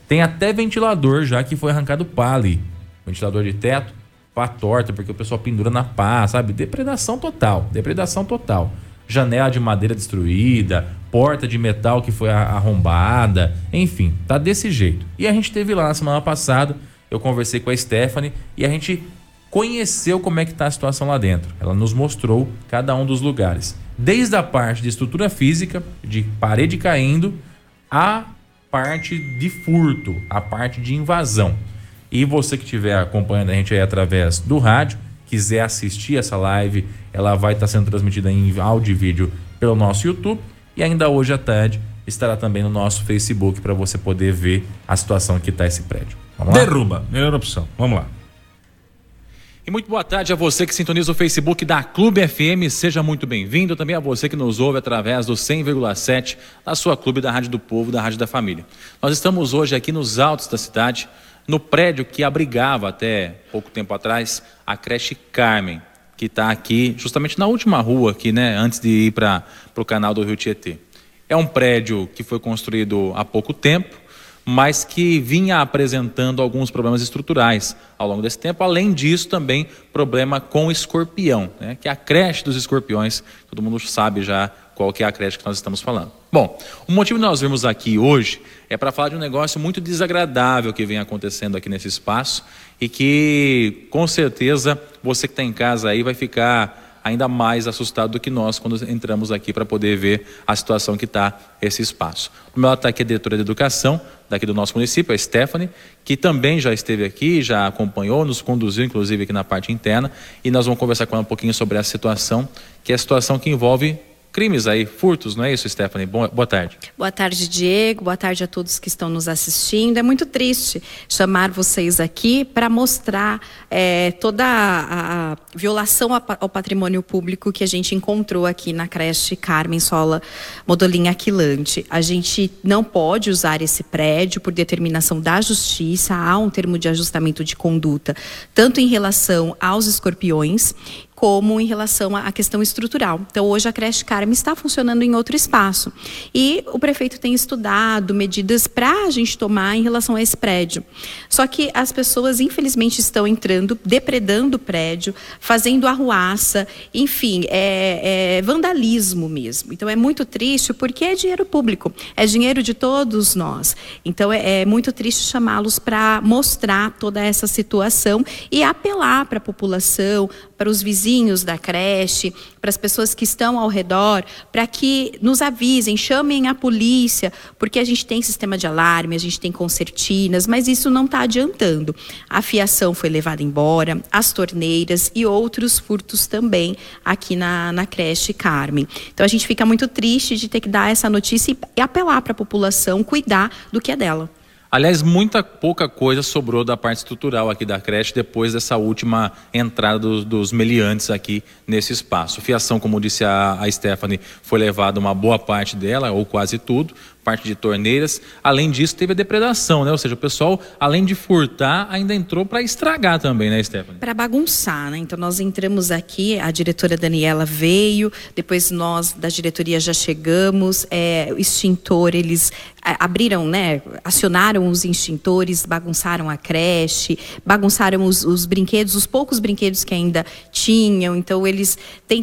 Tem até ventilador já que foi arrancado pá ali. Ventilador de teto pá torta, porque o pessoal pendura na pá, sabe? Depredação total, depredação total. Janela de madeira destruída, porta de metal que foi arrombada, enfim, tá desse jeito. E a gente teve lá na semana passada, eu conversei com a Stephanie e a gente conheceu como é que tá a situação lá dentro. Ela nos mostrou cada um dos lugares. Desde a parte de estrutura física, de parede caindo, a parte de furto, a parte de invasão. E você que estiver acompanhando a gente aí através do rádio, quiser assistir essa live, ela vai estar sendo transmitida em áudio e vídeo pelo nosso YouTube. E ainda hoje à tarde estará também no nosso Facebook para você poder ver a situação que está esse prédio. Vamos lá? Derruba, melhor opção. Vamos lá. E muito boa tarde a você que sintoniza o Facebook da Clube FM. Seja muito bem-vindo. Também a você que nos ouve através do 100,7 da sua Clube da Rádio do Povo, da Rádio da Família. Nós estamos hoje aqui nos altos da cidade no prédio que abrigava até pouco tempo atrás a creche Carmen, que está aqui justamente na última rua aqui, né, antes de ir para o canal do Rio Tietê. É um prédio que foi construído há pouco tempo, mas que vinha apresentando alguns problemas estruturais ao longo desse tempo. Além disso, também problema com escorpião, né? que é a creche dos escorpiões. Todo mundo sabe já qual que é a creche que nós estamos falando. Bom, o motivo de nós virmos aqui hoje é para falar de um negócio muito desagradável que vem acontecendo aqui nesse espaço e que, com certeza, você que está em casa aí vai ficar ainda mais assustado do que nós quando entramos aqui para poder ver a situação que está esse espaço. O meu está aqui a diretora de educação daqui do nosso município, a Stephanie, que também já esteve aqui, já acompanhou, nos conduziu inclusive aqui na parte interna, e nós vamos conversar com ela um pouquinho sobre essa situação, que é a situação que envolve crimes aí, furtos, não é isso, Stephanie? Boa, tarde. Boa tarde, Diego. Boa tarde a todos que estão nos assistindo. É muito triste chamar vocês aqui para mostrar é, toda a, a violação ao patrimônio público que a gente encontrou aqui na creche Carmen Sola Modolinha Aquilante. A gente não pode usar esse prédio por determinação da justiça, há um termo de ajustamento de conduta, tanto em relação aos escorpiões como em relação à questão estrutural. Então, hoje a creche Carme está funcionando em outro espaço. E o prefeito tem estudado medidas para a gente tomar em relação a esse prédio. Só que as pessoas, infelizmente, estão entrando, depredando o prédio, fazendo arruaça, enfim, é, é vandalismo mesmo. Então, é muito triste porque é dinheiro público, é dinheiro de todos nós. Então, é, é muito triste chamá-los para mostrar toda essa situação e apelar para a população, para os vizinhos da creche, para as pessoas que estão ao redor, para que nos avisem, chamem a polícia, porque a gente tem sistema de alarme, a gente tem concertinas, mas isso não está adiantando. A fiação foi levada embora, as torneiras e outros furtos também aqui na, na creche Carmen. Então a gente fica muito triste de ter que dar essa notícia e apelar para a população cuidar do que é dela. Aliás, muita pouca coisa sobrou da parte estrutural aqui da creche depois dessa última entrada dos, dos meliantes aqui nesse espaço. Fiação, como disse a, a Stephanie, foi levada uma boa parte dela, ou quase tudo, parte de torneiras. Além disso, teve a depredação, né? Ou seja, o pessoal, além de furtar, ainda entrou para estragar também, né, Stephanie? Para bagunçar, né? Então nós entramos aqui, a diretora Daniela veio, depois nós da diretoria já chegamos, é, o extintor, eles abriram, né, acionaram os extintores, bagunçaram a creche, bagunçaram os, os, brinquedos, os poucos brinquedos que ainda tinham. Então eles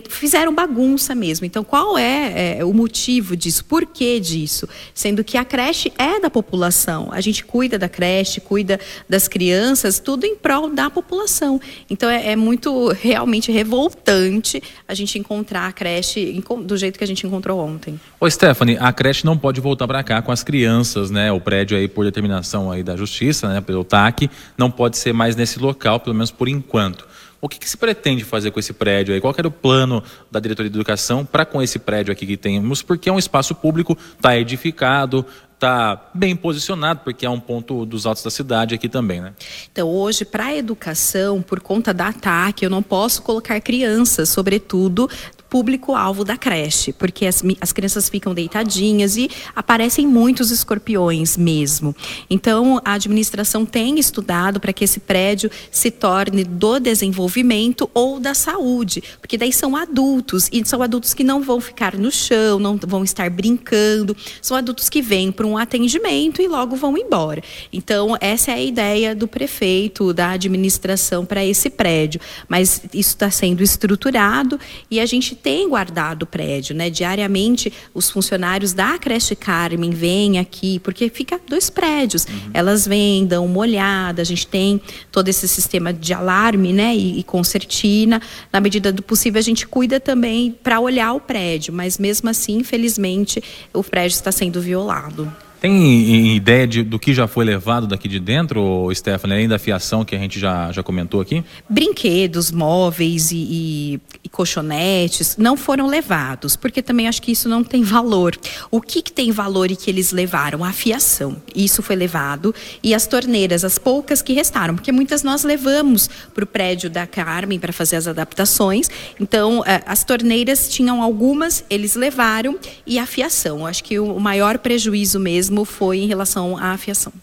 fizeram bagunça mesmo. Então qual é, é, o motivo disso? Por que disso? Sendo que a creche é da população. A gente cuida da creche, cuida das crianças, tudo em prol da população. Então é, é muito realmente revoltante a gente encontrar a creche do jeito que a gente encontrou ontem. Ô Stephanie, a creche não pode voltar para cá com as crianças, né? O prédio aí por determinação aí da justiça, né? Pelo TAC, não pode ser mais nesse local, pelo menos por enquanto. O que, que, se pretende fazer com esse prédio aí? Qual era o plano da diretoria de educação para com esse prédio aqui que temos? Porque é um espaço público, está edificado, está bem posicionado, porque é um ponto dos altos da cidade aqui também, né? Então, hoje, para a educação, por conta da ataque, eu não posso colocar crianças, sobretudo, público-alvo da creche, porque as, as crianças ficam deitadinhas e aparecem muitos escorpiões mesmo. Então, a administração tem estudado para que esse prédio se torne do desenvolvimento ou da saúde, porque daí são adultos, e são adultos que não vão ficar no chão, não vão estar brincando, são adultos que vêm para um atendimento e logo vão embora. Então, essa é a ideia do prefeito, da administração para esse prédio. Mas isso está sendo estruturado e a gente tem guardado o prédio, né? Diariamente os funcionários da creche Carmen vêm aqui, porque fica dois prédios. Uhum. Elas vêm, dão uma olhada, a gente tem todo esse sistema de alarme, né? E, e concertina. Na medida do possível, a gente cuida também para olhar o prédio, mas mesmo assim, infelizmente, o prédio está sendo violado. Tem ideia de, do que já foi levado daqui de dentro, Stephanie, além da fiação que a gente já, já comentou aqui? Brinquedos, móveis e, e, e colchonetes não foram levados, porque também acho que isso não tem valor. O que, que tem valor e que eles levaram? A fiação. Isso foi levado. E as torneiras, as poucas que restaram, porque muitas nós levamos para o prédio da Carmen para fazer as adaptações. Então, as torneiras tinham algumas, eles levaram, e a fiação. Acho que o maior prejuízo mesmo mesmo foi em relação à afiação.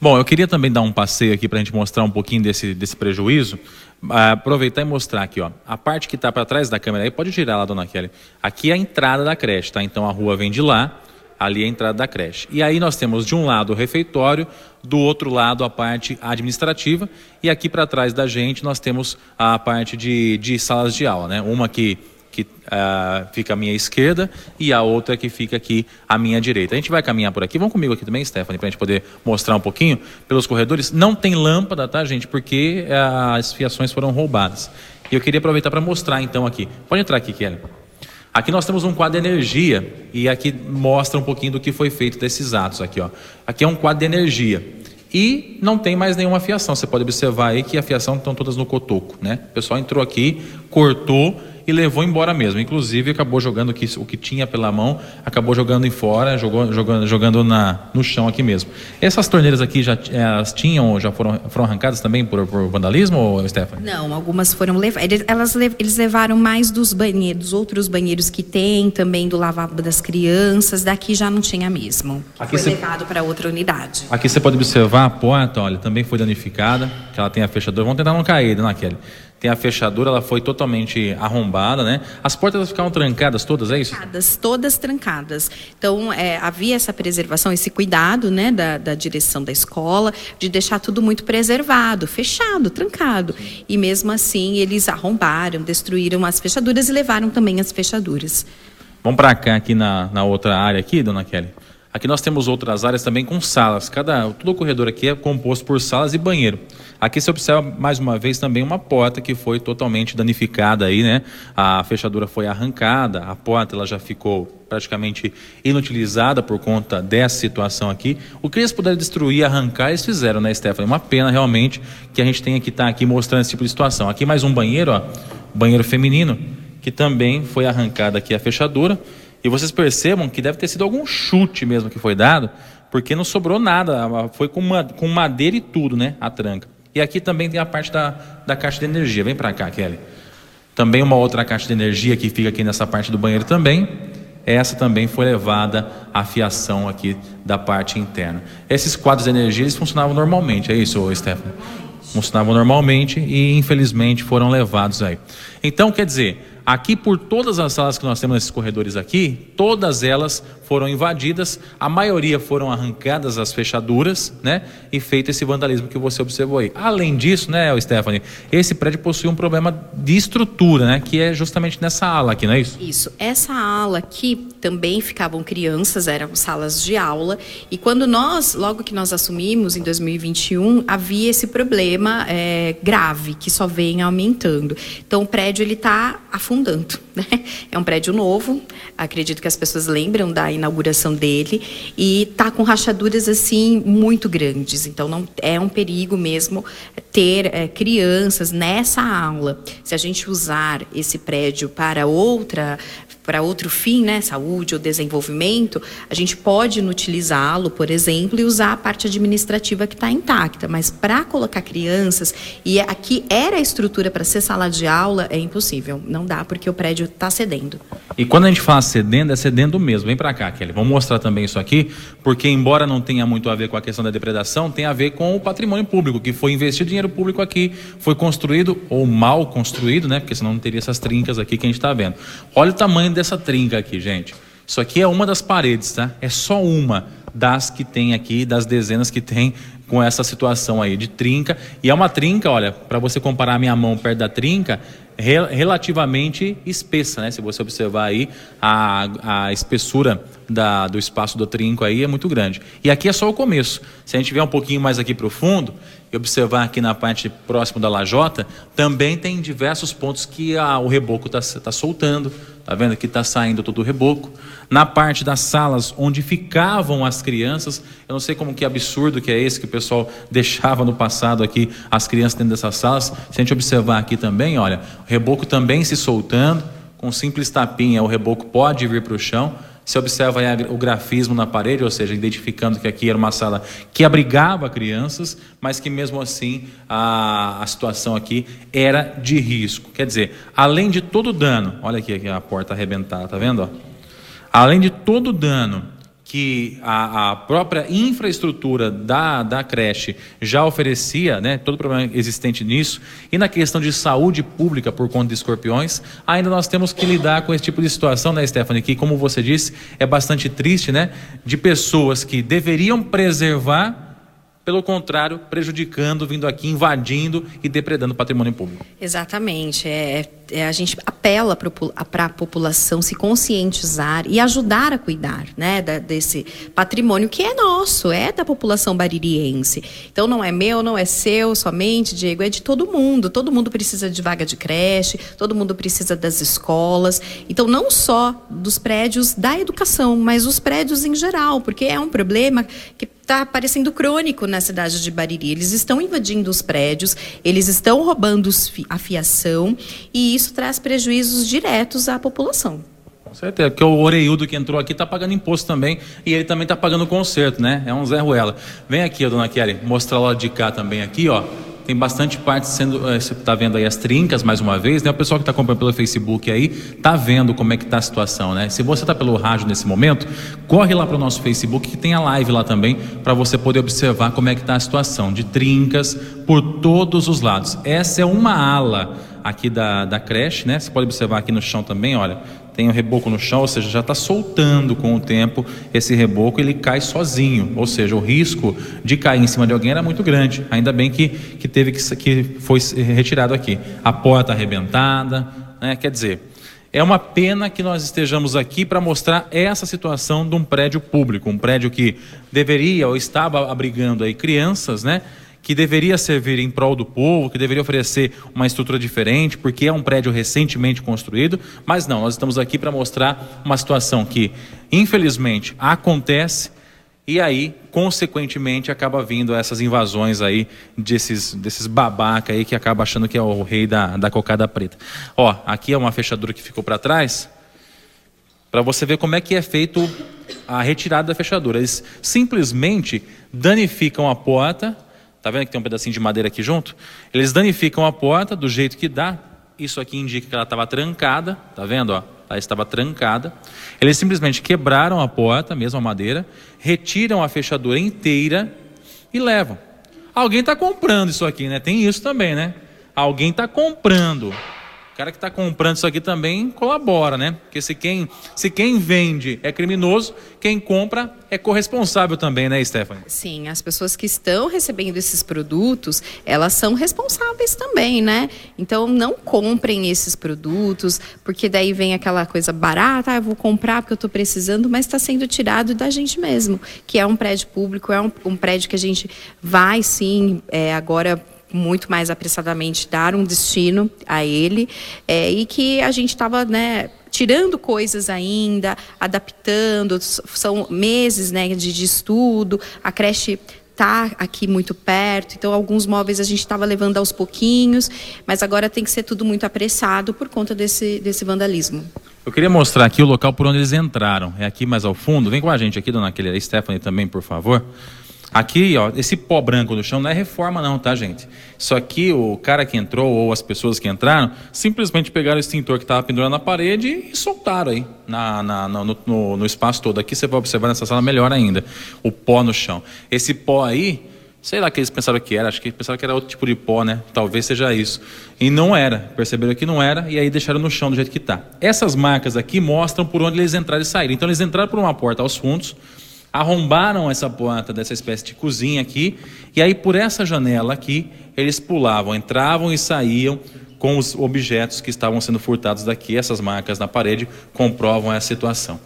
Bom, eu queria também dar um passeio aqui para a gente mostrar um pouquinho desse, desse prejuízo. Uh, aproveitar e mostrar aqui, ó. A parte que está para trás da câmera aí, pode girar lá, dona Kelly. Aqui é a entrada da creche, tá? Então a rua vem de lá, ali é a entrada da creche. E aí nós temos de um lado o refeitório, do outro lado a parte administrativa, e aqui para trás da gente nós temos a parte de, de salas de aula, né? Uma que que uh, fica à minha esquerda e a outra que fica aqui à minha direita. A gente vai caminhar por aqui. Vamos comigo aqui também, Stephanie, para a gente poder mostrar um pouquinho pelos corredores. Não tem lâmpada, tá, gente? Porque uh, as fiações foram roubadas. E eu queria aproveitar para mostrar então aqui. Pode entrar aqui, Kelly. Aqui nós temos um quadro de energia e aqui mostra um pouquinho do que foi feito desses atos aqui, ó. Aqui é um quadro de energia. E não tem mais nenhuma fiação. Você pode observar aí que a fiação estão todas no cotoco, né? O pessoal entrou aqui, cortou e levou embora mesmo. Inclusive, acabou jogando o que, o que tinha pela mão, acabou jogando em fora, jogou, jogando, jogando na, no chão aqui mesmo. Essas torneiras aqui já elas tinham, já foram, foram arrancadas também por, por vandalismo, Stephanie? Não, algumas foram levadas. Elas, eles levaram mais dos banheiros, outros banheiros que tem, também do lavabo das crianças. Daqui já não tinha mesmo. Aqui foi cê, levado para outra unidade. Aqui você pode observar a porta, olha, também foi danificada, que ela tem a fechadura. Vamos tentar não cair, dona Kelly tem a fechadura, ela foi totalmente arrombada, né? As portas ficaram trancadas todas, é isso? Trancadas, todas trancadas. Então, é, havia essa preservação, esse cuidado, né, da, da, direção da escola, de deixar tudo muito preservado, fechado, trancado. E mesmo assim, eles arrombaram, destruíram as fechaduras e levaram também as fechaduras. Vamos para cá, aqui na, na outra área aqui, dona Kelly. Aqui nós temos outras áreas também com salas. Cada, todo o corredor aqui é composto por salas e banheiro. Aqui você observa mais uma vez também uma porta que foi totalmente danificada aí, né? A fechadura foi arrancada, a porta ela já ficou praticamente inutilizada por conta dessa situação aqui. O que eles puderam destruir, arrancar, eles fizeram, né, Stephanie? Uma pena realmente que a gente tenha que estar tá aqui mostrando esse tipo de situação. Aqui mais um banheiro, ó, banheiro feminino, que também foi arrancada aqui a fechadura. E vocês percebam que deve ter sido algum chute mesmo que foi dado, porque não sobrou nada, foi com madeira e tudo, né? A tranca. E aqui também tem a parte da, da caixa de energia. Vem para cá, Kelly. Também uma outra caixa de energia que fica aqui nessa parte do banheiro também. essa também foi levada à fiação aqui da parte interna. Esses quadros de energia eles funcionavam normalmente, é isso, Stephanie? Funcionavam normalmente e infelizmente foram levados aí. Então, quer dizer, Aqui, por todas as salas que nós temos nesses corredores aqui, todas elas foram invadidas, a maioria foram arrancadas as fechaduras, né? E feito esse vandalismo que você observou aí. Além disso, né, Stephanie, esse prédio possui um problema de estrutura, né? Que é justamente nessa ala aqui, não é isso? Isso. Essa ala aqui também ficavam crianças, eram salas de aula. E quando nós, logo que nós assumimos, em 2021, havia esse problema é, grave, que só vem aumentando. Então, o prédio, ele está afundando. Né? É um prédio novo, acredito que as pessoas lembram da inauguração dele e tá com rachaduras assim muito grandes. Então não é um perigo mesmo ter é, crianças nessa aula. Se a gente usar esse prédio para outra para outro fim, né, saúde ou desenvolvimento, a gente pode inutilizá-lo, por exemplo, e usar a parte administrativa que está intacta. Mas para colocar crianças, e aqui era a estrutura para ser sala de aula, é impossível. Não dá, porque o prédio está cedendo. E quando a gente fala cedendo, é cedendo mesmo. Vem para cá, Kelly. Vamos mostrar também isso aqui, porque embora não tenha muito a ver com a questão da depredação, tem a ver com o patrimônio público, que foi investido dinheiro público aqui, foi construído ou mal construído, né? Porque senão não teria essas trincas aqui que a gente está vendo. Olha o tamanho dessa trinca aqui, gente. Isso aqui é uma das paredes, tá? É só uma das que tem aqui, das dezenas que tem com essa situação aí de trinca. E é uma trinca, olha, para você comparar a minha mão perto da trinca, relativamente espessa, né? Se você observar aí, a, a espessura da, do espaço do trinco aí é muito grande. E aqui é só o começo. Se a gente vier um pouquinho mais aqui para o fundo e observar aqui na parte próxima da lajota, também tem diversos pontos que a, o reboco está tá soltando, Tá vendo que está saindo todo o reboco. Na parte das salas onde ficavam as crianças, eu não sei como que absurdo que é esse que o pessoal deixava no passado aqui as crianças dentro dessas salas. Se a gente observar aqui também, olha, o reboco também se soltando, com simples tapinha o reboco pode vir para o chão. Você observa o grafismo na parede, ou seja, identificando que aqui era uma sala que abrigava crianças, mas que mesmo assim a, a situação aqui era de risco. Quer dizer, além de todo o dano, olha aqui, aqui a porta arrebentada, tá vendo? Além de todo o dano que a, a, própria infraestrutura da, da creche já oferecia, né, todo o problema existente nisso, e na questão de saúde pública por conta de escorpiões, ainda nós temos que lidar com esse tipo de situação, né, Stephanie, que, como você disse, é bastante triste, né, de pessoas que deveriam preservar pelo contrário, prejudicando, vindo aqui, invadindo e depredando o patrimônio público. Exatamente. É, é a gente apela para a população se conscientizar e ajudar a cuidar né, da, desse patrimônio que é nosso, é da população baririense. Então não é meu, não é seu somente, Diego, é de todo mundo. Todo mundo precisa de vaga de creche, todo mundo precisa das escolas. Então não só dos prédios da educação, mas os prédios em geral, porque é um problema que está parecendo crônico na cidade de Bariri. Eles estão invadindo os prédios, eles estão roubando a fiação e isso traz prejuízos diretos à população. Com certeza, porque o Oreiudo que entrou aqui está pagando imposto também e ele também está pagando conserto, né? É um Zé Ruela. Vem aqui, dona Kelly, mostrar lá de cá também aqui, ó tem bastante parte sendo. Eh, você está vendo aí as trincas mais uma vez, né? O pessoal que está acompanhando pelo Facebook aí está vendo como é que está a situação, né? Se você está pelo rádio nesse momento, corre lá para o nosso Facebook que tem a live lá também para você poder observar como é que está a situação de trincas por todos os lados. Essa é uma ala aqui da, da creche, né? Você pode observar aqui no chão também, olha, tem um reboco no chão, ou seja, já está soltando com o tempo esse reboco, ele cai sozinho, ou seja, o risco de cair em cima de alguém era muito grande. Ainda bem que, que teve que, que foi retirado aqui. A porta arrebentada, né? quer dizer, é uma pena que nós estejamos aqui para mostrar essa situação de um prédio público, um prédio que deveria ou estava abrigando aí crianças, né? Que deveria servir em prol do povo, que deveria oferecer uma estrutura diferente, porque é um prédio recentemente construído, mas não, nós estamos aqui para mostrar uma situação que, infelizmente, acontece e aí, consequentemente, acaba vindo essas invasões aí desses, desses babaca aí que acaba achando que é o rei da, da cocada preta. Ó, aqui é uma fechadura que ficou para trás, para você ver como é que é feito a retirada da fechadura. Eles simplesmente danificam a porta, Tá vendo que tem um pedacinho de madeira aqui junto? Eles danificam a porta do jeito que dá. Isso aqui indica que ela estava trancada, tá vendo, ó? ela estava trancada. Eles simplesmente quebraram a porta, mesmo a madeira, retiram a fechadura inteira e levam. Alguém está comprando isso aqui, né? Tem isso também, né? Alguém está comprando cara que está comprando isso aqui também colabora, né? Porque se quem, se quem vende é criminoso, quem compra é corresponsável também, né, Stephanie? Sim, as pessoas que estão recebendo esses produtos, elas são responsáveis também, né? Então não comprem esses produtos, porque daí vem aquela coisa barata, ah, eu vou comprar porque eu estou precisando, mas está sendo tirado da gente mesmo, que é um prédio público, é um, um prédio que a gente vai sim é, agora muito mais apressadamente dar um destino a ele é, e que a gente estava né, tirando coisas ainda, adaptando, são meses né, de, de estudo, a creche está aqui muito perto, então alguns móveis a gente estava levando aos pouquinhos, mas agora tem que ser tudo muito apressado por conta desse, desse vandalismo. Eu queria mostrar aqui o local por onde eles entraram. É aqui mais ao fundo. Vem com a gente aqui, dona Kelly. Stephanie também, por favor. Aqui, ó, esse pó branco no chão não é reforma não, tá, gente? Isso aqui, o cara que entrou ou as pessoas que entraram, simplesmente pegaram o extintor que estava pendurado na parede e soltaram aí na, na, no, no, no, espaço todo. Aqui você vai observar nessa sala melhor ainda, o pó no chão. Esse pó aí, sei lá que eles pensaram que era, acho que pensaram que era outro tipo de pó, né? Talvez seja isso. E não era, perceberam que não era e aí deixaram no chão do jeito que está. Essas marcas aqui mostram por onde eles entraram e saíram. Então eles entraram por uma porta aos fundos, arrombaram essa porta dessa espécie de cozinha aqui, e aí por essa janela aqui, eles pulavam, entravam e saíam com os objetos que estavam sendo furtados daqui, essas marcas na parede comprovam essa situação.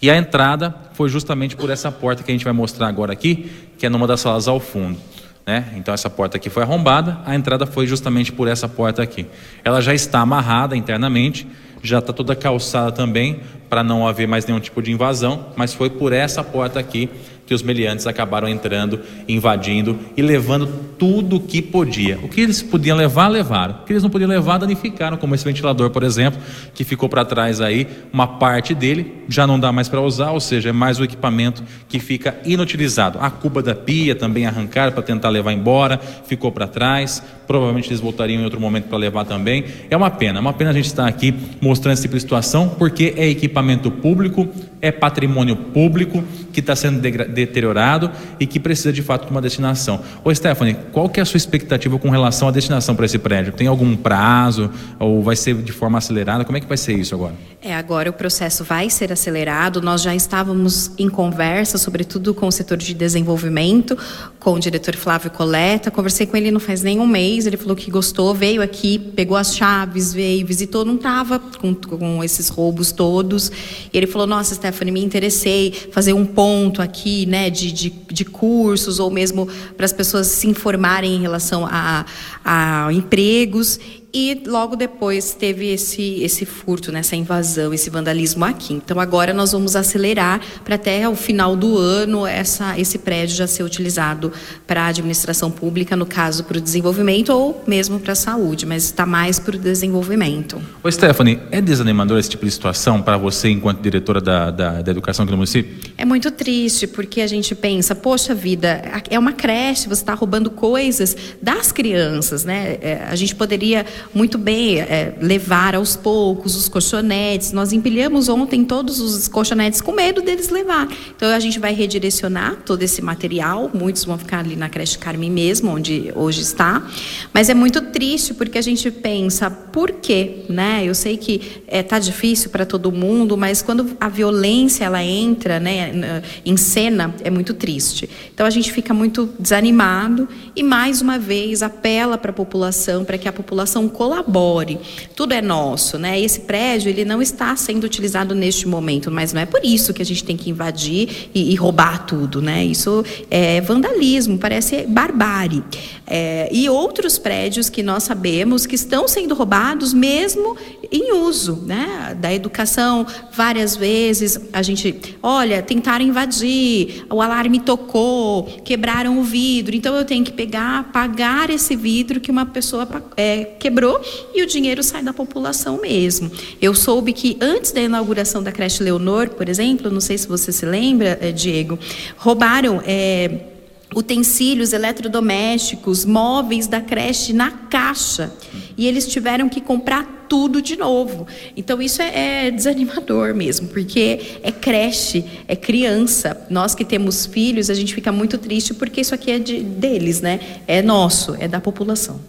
E a entrada foi justamente por essa porta que a gente vai mostrar agora aqui, que é numa das salas ao fundo. Né? Então essa porta aqui foi arrombada, a entrada foi justamente por essa porta aqui. Ela já está amarrada internamente, já está toda calçada também, para não haver mais nenhum tipo de invasão, mas foi por essa porta aqui que os meliantes acabaram entrando, invadindo e levando tudo o que podia. O que eles podiam levar, levaram. O que eles não podiam levar, danificaram, como esse ventilador, por exemplo, que ficou para trás aí, uma parte dele já não dá mais para usar, ou seja, é mais o equipamento que fica inutilizado. A cuba da pia também arrancaram para tentar levar embora, ficou para trás. Provavelmente eles voltariam em outro momento para levar também. É uma pena, é uma pena a gente estar aqui mostrando esse tipo situação, porque é equipamento público, é patrimônio público que está sendo deteriorado e que precisa de fato de uma destinação. Ô Stephanie, qual que é a sua expectativa com relação à destinação para esse prédio? Tem algum prazo ou vai ser de forma acelerada? Como é que vai ser isso agora? É, agora o processo vai ser acelerado. Nós já estávamos em conversa, sobretudo com o setor de desenvolvimento, com o diretor Flávio Coleta. Conversei com ele não faz nem um mês. Ele falou que gostou, veio aqui, pegou as chaves, veio, visitou, não estava com, com esses roubos todos. E ele falou: Nossa, Stephanie, me interessei fazer um ponto aqui, né, de, de, de cursos ou mesmo para as pessoas se informarem em relação a, a empregos e logo depois teve esse, esse furto, né, invasão, esse vandalismo aqui. Então agora nós vamos acelerar para até o final do ano essa, esse prédio já ser utilizado para a administração pública, no caso para o desenvolvimento ou mesmo para a saúde, mas está mais para o desenvolvimento. Ô Stephanie, é desanimador esse tipo de situação para você enquanto diretora da, da, da educação aqui no município? É muito triste, porque a gente pensa, poxa vida, é uma creche, você está roubando coisas das crianças, né? É, a gente poderia muito bem é, levar aos poucos os colchonetes. Nós empilhamos ontem todos os colchonetes com medo deles levar. Então a gente vai redirecionar todo esse material. Muitos vão ficar ali na creche Carmen mesmo, onde hoje está. Mas é muito triste porque a gente pensa, por quê? Né? Eu sei que é, tá difícil para todo mundo, mas quando a violência ela entra né, em cena, é muito triste. Então a gente fica muito desanimado e mais uma vez apela para a população, para que a população colabore. Tudo é nosso, né? Esse prédio ele não está sendo utilizado neste momento, mas não é por isso que a gente tem que invadir e, e roubar tudo, né? Isso é vandalismo, parece barbárie. É, e outros prédios que nós sabemos que estão sendo roubados mesmo em uso, né? Da educação, várias vezes a gente, olha, tentaram invadir, o alarme tocou, quebraram o vidro, então eu tenho que pegar, pagar esse vidro que uma pessoa é, quebrou e o dinheiro sai da população mesmo. Eu soube que antes da inauguração da creche Leonor, por exemplo, não sei se você se lembra, eh, Diego, roubaram é, utensílios eletrodomésticos, móveis da creche na caixa. e eles tiveram que comprar tudo de novo. Então isso é, é, desanimador mesmo, porque é creche, é criança. Nós que temos filhos, a gente fica muito triste porque isso aqui é de, deles, né? É nosso, é da população.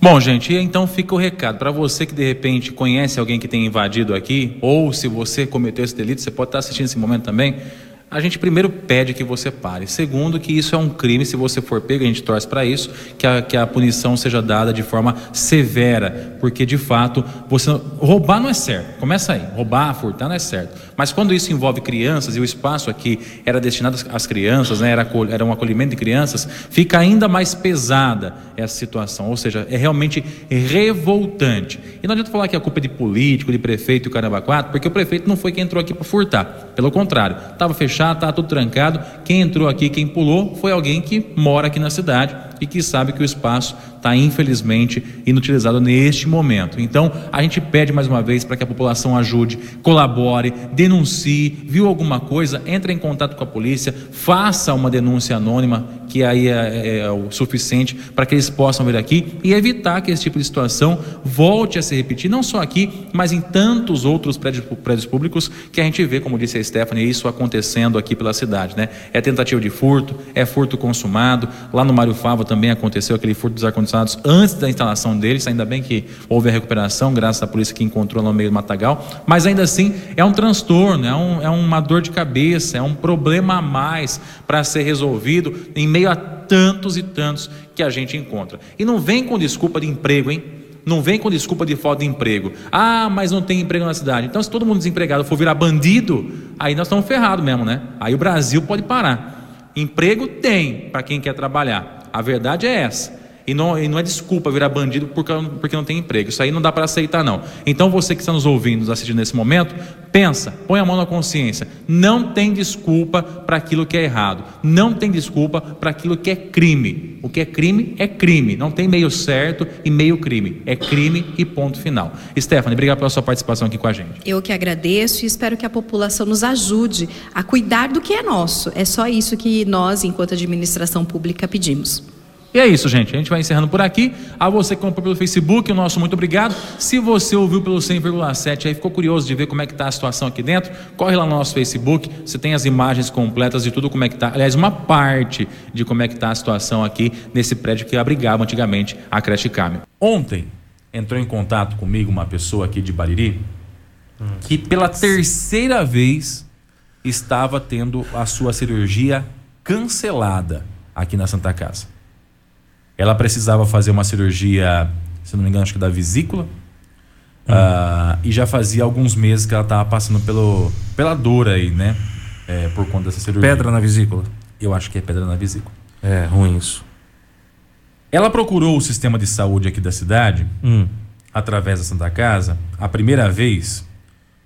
Bom, gente, então fica o recado para você que de repente conhece alguém que tem invadido aqui, ou se você cometeu esse delito, você pode estar assistindo esse momento também a gente primeiro pede que você pare. Segundo, que isso é um crime, se você for pego, a gente torce para isso, que a, que a punição seja dada de forma severa, porque de fato, você roubar não é certo. Começa aí, roubar, furtar não é certo. Mas quando isso envolve crianças e o espaço aqui era destinado às crianças, né, era, era um acolhimento de crianças, fica ainda mais pesada essa situação. Ou seja, é realmente revoltante. E não adianta falar que a culpa é de político, de prefeito e o caramba quatro, porque o prefeito não foi quem entrou aqui para furtar. Pelo contrário, estava fechado, estava tudo trancado. Quem entrou aqui, quem pulou, foi alguém que mora aqui na cidade e que sabe que o espaço está infelizmente inutilizado neste momento. Então, a gente pede mais uma vez para que a população ajude, colabore, denuncie, viu alguma coisa, entre em contato com a polícia, faça uma denúncia anônima, que aí é, é, é o suficiente para que eles possam vir aqui e evitar que esse tipo de situação volte a se repetir, não só aqui, mas em tantos outros prédios, prédios públicos que a gente vê, como disse a Stephanie, isso acontecendo aqui pela cidade, né? É tentativa de furto, é furto consumado. Lá no Mário Fava também aconteceu aquele furto dos ar-condicionados antes da instalação deles, ainda bem que houve a recuperação, graças à polícia que encontrou no meio do matagal, mas ainda assim é um transtorno, é, um, é uma dor de cabeça, é um problema a mais para ser resolvido em meio a tantos e tantos que a gente encontra. E não vem com desculpa de emprego, hein? Não vem com desculpa de falta de emprego. Ah, mas não tem emprego na cidade. Então, se todo mundo desempregado for virar bandido, aí nós estamos ferrados mesmo, né? Aí o Brasil pode parar. Emprego tem para quem quer trabalhar. A verdade é essa. E não, e não é desculpa virar bandido porque, porque não tem emprego. Isso aí não dá para aceitar, não. Então você que está nos ouvindo, nos assistindo nesse momento, pensa, põe a mão na consciência. Não tem desculpa para aquilo que é errado. Não tem desculpa para aquilo que é crime. O que é crime é crime. Não tem meio certo e meio crime. É crime e ponto final. Stephanie, obrigado pela sua participação aqui com a gente. Eu que agradeço e espero que a população nos ajude a cuidar do que é nosso. É só isso que nós, enquanto administração pública, pedimos. E é isso, gente. A gente vai encerrando por aqui. A você que comprou pelo Facebook, o nosso muito obrigado. Se você ouviu pelo 100,7 aí ficou curioso de ver como é que está a situação aqui dentro, corre lá no nosso Facebook. Você tem as imagens completas de tudo como é que está. Aliás, uma parte de como é que está a situação aqui nesse prédio que abrigava antigamente a creche Carmen. Ontem entrou em contato comigo uma pessoa aqui de Bariri que pela terceira vez estava tendo a sua cirurgia cancelada aqui na Santa Casa. Ela precisava fazer uma cirurgia, se não me engano, acho que da vesícula. Hum. Uh, e já fazia alguns meses que ela estava passando pelo, pela dor aí, né? É, por conta dessa cirurgia. Pedra na vesícula? Eu acho que é pedra na vesícula. É, ruim isso. Ela procurou o sistema de saúde aqui da cidade, hum. através da Santa Casa. A primeira vez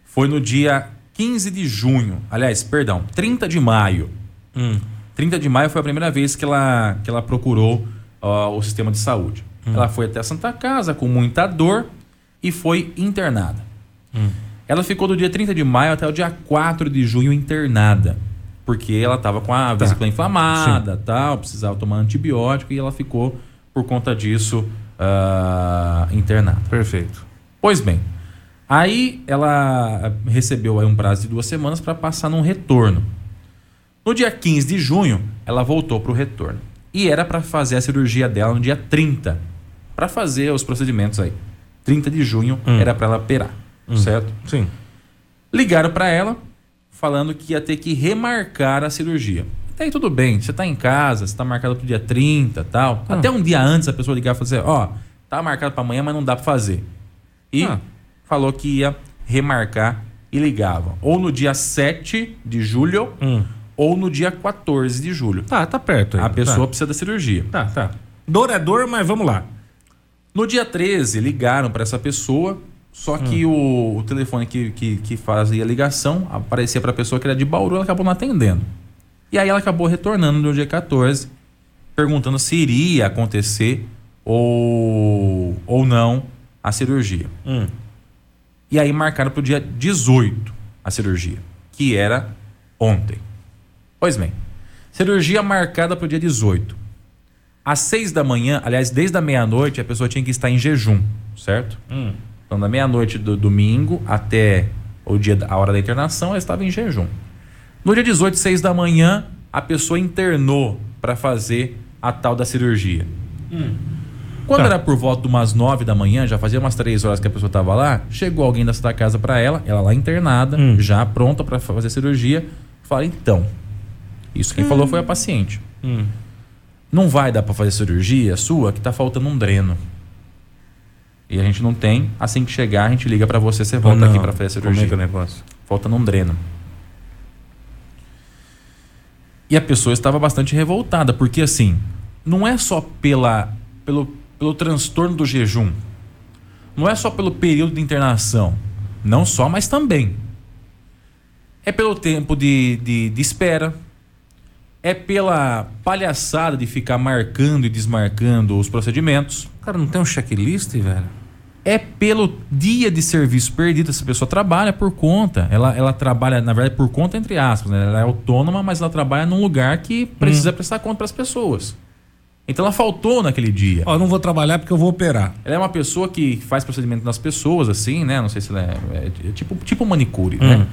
foi no dia 15 de junho. Aliás, perdão, 30 de maio. Hum. 30 de maio foi a primeira vez que ela, que ela procurou o sistema de saúde. Hum. Ela foi até a Santa Casa com muita dor e foi internada. Hum. Ela ficou do dia 30 de maio até o dia 4 de junho internada. Porque ela estava com a tá. vesícula inflamada, Sim. tal, precisava tomar antibiótico e ela ficou, por conta disso, uh, internada. Perfeito. Pois bem, aí ela recebeu aí um prazo de duas semanas para passar num retorno. No dia 15 de junho, ela voltou para o retorno. E era para fazer a cirurgia dela no dia 30. Para fazer os procedimentos aí. 30 de junho hum. era para ela operar. Hum. Certo? Sim. Ligaram para ela falando que ia ter que remarcar a cirurgia. E aí tudo bem, você tá em casa, você tá marcado pro dia 30 tal. Ah. Até um dia antes a pessoa ligar e falar assim, ó, oh, tá marcado para amanhã, mas não dá para fazer. E ah. falou que ia remarcar e ligava. Ou no dia 7 de julho, hum ou no dia 14 de julho. Tá, tá perto. Ainda. A pessoa tá. precisa da cirurgia. Tá, tá. Dor é dor, mas vamos lá. No dia 13, ligaram para essa pessoa, só que hum. o, o, telefone que, que, que fazia a ligação aparecia para a pessoa que era de Bauru, ela acabou não atendendo. E aí ela acabou retornando no dia 14, perguntando se iria acontecer ou, ou não a cirurgia. Hum. E aí marcaram para o dia 18 a cirurgia, que era ontem. Pois bem, cirurgia marcada para o dia 18. Às seis da manhã, aliás, desde a meia-noite, a pessoa tinha que estar em jejum, certo? Então, da meia-noite do domingo até o dia, a hora da internação, ela estava em jejum. No dia 18, seis da manhã, a pessoa internou para fazer a tal da cirurgia. Quando Tá. era por volta de umas nove da manhã, já fazia umas três horas que a pessoa estava lá, chegou alguém da Santa Casa para ela, ela lá internada, já pronta para fazer a cirurgia. Fala, então, isso quem falou foi a paciente. Não vai dar para fazer cirurgia sua que tá faltando um dreno. E a gente não tem. Assim que chegar, a gente liga para você, você volta aqui para fazer a cirurgia. Como é que é o negócio? Faltando um dreno. E a pessoa estava bastante revoltada, porque assim, não é só pela, pelo, pelo transtorno do jejum, não é só pelo período de internação, não só, mas também. É pelo tempo de, de, de espera, é pela palhaçada de ficar marcando e desmarcando os procedimentos, Cara, não tem um checklist, velho? é pelo dia de serviço perdido. Essa pessoa trabalha por conta. Ela, ela trabalha, na verdade, por conta, entre aspas. Né? Ela é autônoma, mas ela trabalha num lugar que precisa prestar conta para as pessoas. Então ela faltou naquele dia. Ó, eu não vou trabalhar porque eu vou operar. Ela é uma pessoa que faz procedimento nas pessoas, assim, né? Não sei se ela é, é tipo, tipo manicure, né?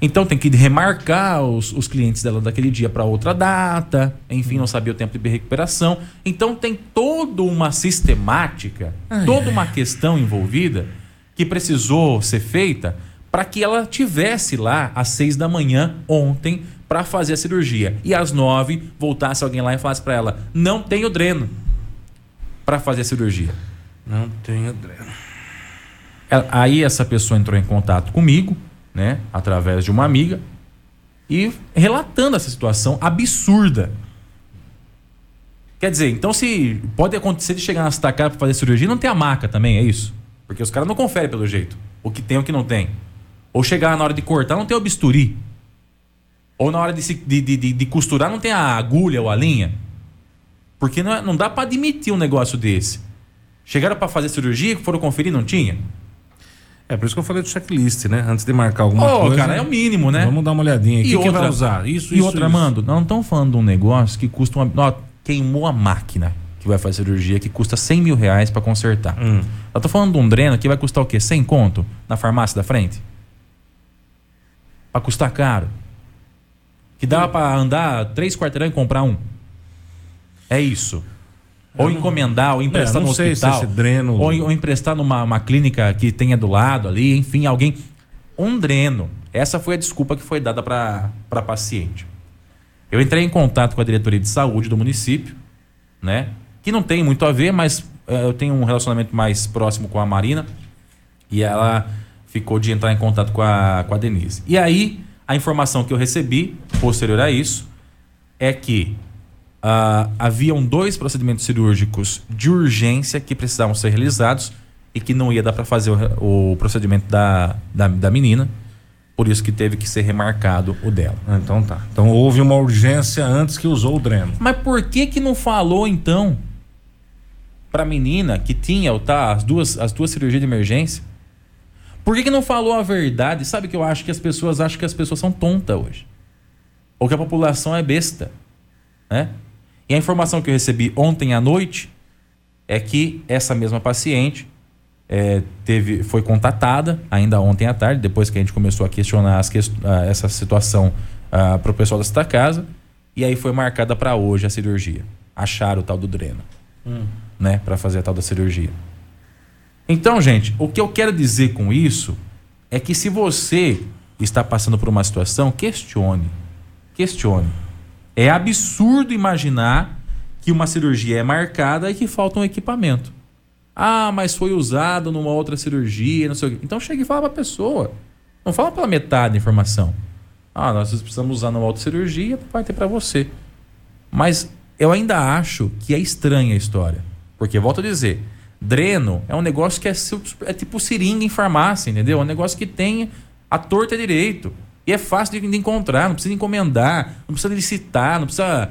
Então tem que remarcar os, os clientes dela daquele dia para outra data. Enfim, não sabia o tempo de recuperação. Então tem toda uma sistemática, toda uma questão envolvida que precisou ser feita para que ela tivesse lá às seis da manhã ontem para fazer a cirurgia e às nove voltasse alguém lá e falasse para ela: não tenho dreno para fazer a cirurgia. Não tenho dreno. Aí essa pessoa entrou em contato comigo, né, através de uma amiga, e relatando essa situação absurda. Quer dizer, então se pode acontecer de chegar na Casa para fazer cirurgia e não ter a maca também, é isso? Porque os caras não conferem pelo jeito, o que tem o que não tem. Ou chegar na hora de cortar não tem o bisturi. Ou na hora de, se- de, de, de- costurar não tem a agulha ou a linha. Porque não, é- não dá para admitir um negócio desse. Chegaram para fazer cirurgia, foram conferir, não tinha? É por isso que eu falei do checklist, né? Antes de marcar alguma Ô, coisa. cara, é o mínimo, né? Vamos dar uma olhadinha. O que, que vai usar? Isso, e isso, outra, isso. Mando, nós não estamos falando de um negócio que custa uma. Ó, queimou a máquina que vai fazer cirurgia, que custa 100 mil reais para consertar. Hum. Eu tô falando de um dreno que vai custar o quê? 100 conto na farmácia da frente? Pra custar caro. Que dá pra andar três quarteirão e comprar um. É isso. Ou encomendar, ou emprestar É, não no se hospital. esse dreno- Ou, ou emprestar numa uma clínica que tenha do lado ali, enfim, alguém. Um dreno. Essa foi a desculpa que foi dada para a paciente. Eu entrei em contato com a diretoria de saúde do município, né? Que não tem muito a ver, mas eh, eu tenho um relacionamento mais próximo com a Marina. E ela ficou de entrar em contato com a, com a Denise. E aí, a informação que eu recebi, posterior a isso, é que ah, haviam dois procedimentos cirúrgicos de urgência que precisavam ser realizados e que não ia dar para fazer o, o procedimento da, da, da menina. Por isso que teve que ser remarcado o dela. Ah, Então tá. Então houve uma urgência antes que usou o dreno. Mas por que que não falou então pra menina que tinha tá, as duas as duas cirurgias de emergência? Por que que não falou a verdade? Sabe que eu acho que as pessoas acham que as pessoas são tontas hoje. Ou que a população é besta, né? E a informação que eu recebi ontem à noite é que essa mesma paciente é, teve, foi contatada ainda ontem à tarde, depois que a gente começou a questionar as essa situação para o pessoal desta casa, e aí foi marcada para hoje a cirurgia. Acharam o tal do dreno, né, para fazer a tal da cirurgia. Então, gente, o que eu quero dizer com isso é que se você está passando por uma situação, questione. Questione. É absurdo imaginar que uma cirurgia é marcada e que falta um equipamento. Ah, mas foi usado numa outra cirurgia, não sei o quê. Então chega e fala pra pessoa. Não fala pela metade da informação. Ah, nós precisamos usar numa outra cirurgia, vai ter pra você. Mas eu ainda acho que é estranha a história. Porque, volto a dizer, dreno é um negócio que é, é tipo seringa em farmácia, entendeu? É um negócio que tem a torta e direito. E é fácil de, de encontrar, não precisa encomendar, não precisa licitar, não precisa.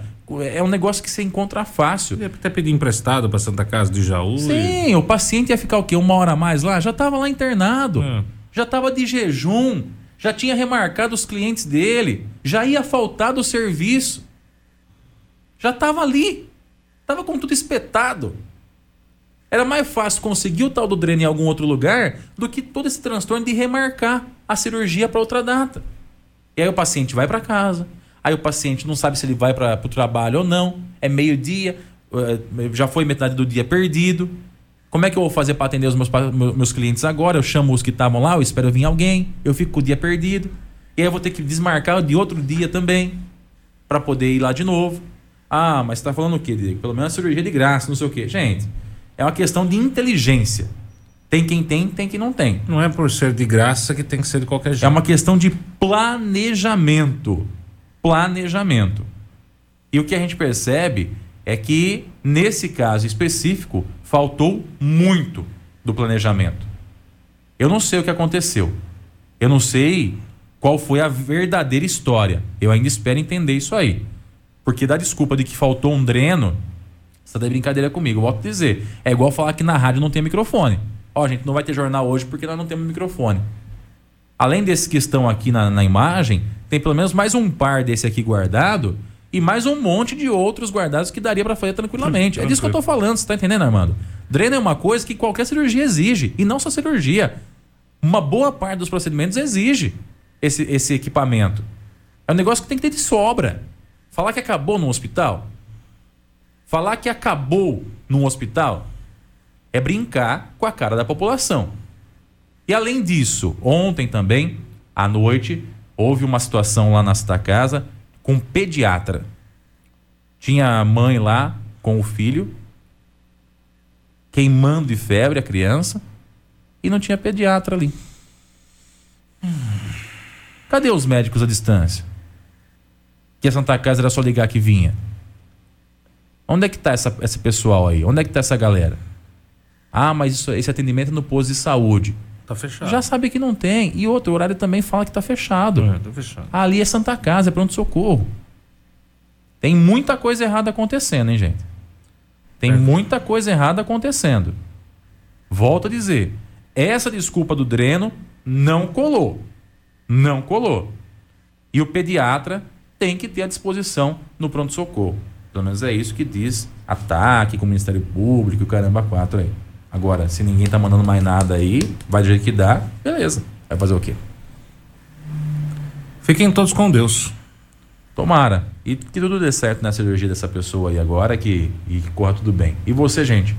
É um negócio que você encontra fácil. Podia até pedir emprestado pra Santa Casa de Jaú. e- Sim, o paciente ia ficar o quê? Uma hora a mais lá? Já estava lá internado. É. Já estava de jejum. Já tinha remarcado os clientes dele. Já ia faltar do serviço. Já estava ali. Tava com tudo espetado. Era mais fácil conseguir o tal do dreno em algum outro lugar do que todo esse transtorno de remarcar a cirurgia para outra data. E aí o paciente vai para casa, aí o paciente não sabe se ele vai para o trabalho ou não, é meio-dia, eh, já foi metade do dia perdido. Como é que eu vou fazer para atender os meus, meus clientes agora? Eu chamo os que estavam lá, eu espero vir alguém, eu fico com o dia perdido. E aí eu vou ter que desmarcar de outro dia também, para poder ir lá de novo. Ah, mas você tá falando o quê, Diego? Pelo menos cirurgia de graça, não sei o quê. Gente, é uma questão de inteligência. Tem quem tem, tem quem não tem. Não é por ser de graça que tem que ser de qualquer jeito. É uma questão de planejamento. Planejamento. E o que a gente percebe é que, nesse caso específico, faltou muito do planejamento. Eu não sei o que aconteceu. Eu não sei qual foi a verdadeira história. Eu ainda espero entender isso aí. Porque dá desculpa de que faltou um dreno você tá de brincadeira comigo. Eu volto a dizer. É igual falar que na rádio não tem microfone. Ó, gente, não vai ter jornal hoje porque nós não temos microfone. Além desses que estão aqui na, na imagem, tem pelo menos mais um par desse aqui guardado e mais um monte de outros guardados que daria para fazer tranquilamente. É disso que eu tô falando, você tá entendendo, Armando? Dreno é uma coisa que qualquer cirurgia exige, e não só cirurgia. Uma boa parte dos procedimentos exige esse, esse equipamento. É um negócio que tem que ter de sobra. Falar que acabou no hospital, Falar que acabou num hospital é brincar com a cara da população. E além disso, ontem também, à noite, houve uma situação lá na Santa Casa com um pediatra. Tinha a mãe lá com o filho, queimando de febre a criança, e não tinha pediatra ali. Cadê os médicos à distância? Que a Santa Casa era só ligar que vinha. Onde é que está essa, esse pessoal aí? Onde é que está essa galera? Ah, mas isso, esse atendimento é no posto de saúde. Tá fechado. Já sabe que não tem. E outro horário também fala que tá fechado. É, tá fechado. Ali é Santa Casa, é pronto-socorro. Tem muita coisa errada acontecendo, hein, gente? Tem é. muita coisa errada acontecendo. Volto a dizer. Essa desculpa do dreno não colou. Não colou. E o pediatra tem que ter à disposição no pronto-socorro. Pelo menos é isso que diz ataque com o Ministério Público, o caramba, quatro aí. Agora, se ninguém tá mandando mais nada aí, vai do jeito que dá, beleza. Vai fazer o quê? Fiquem todos com Deus. Tomara. E que tudo dê certo na cirurgia dessa pessoa aí agora que, e que corra tudo bem. E você, gente,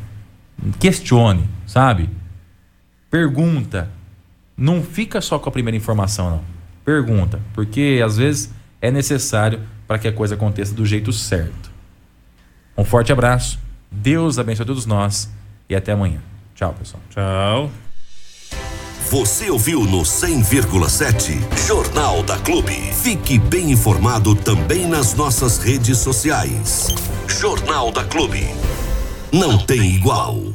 questione, sabe? Pergunta. Não fica só com a primeira informação, não. Pergunta. Porque às vezes é necessário para que a coisa aconteça do jeito certo. Um forte abraço, Deus abençoe a todos nós e até amanhã. Tchau, pessoal. Tchau. Você ouviu no 100,7 Jornal da Clube. Fique bem informado também nas nossas redes sociais. Jornal da Clube. Não tem igual.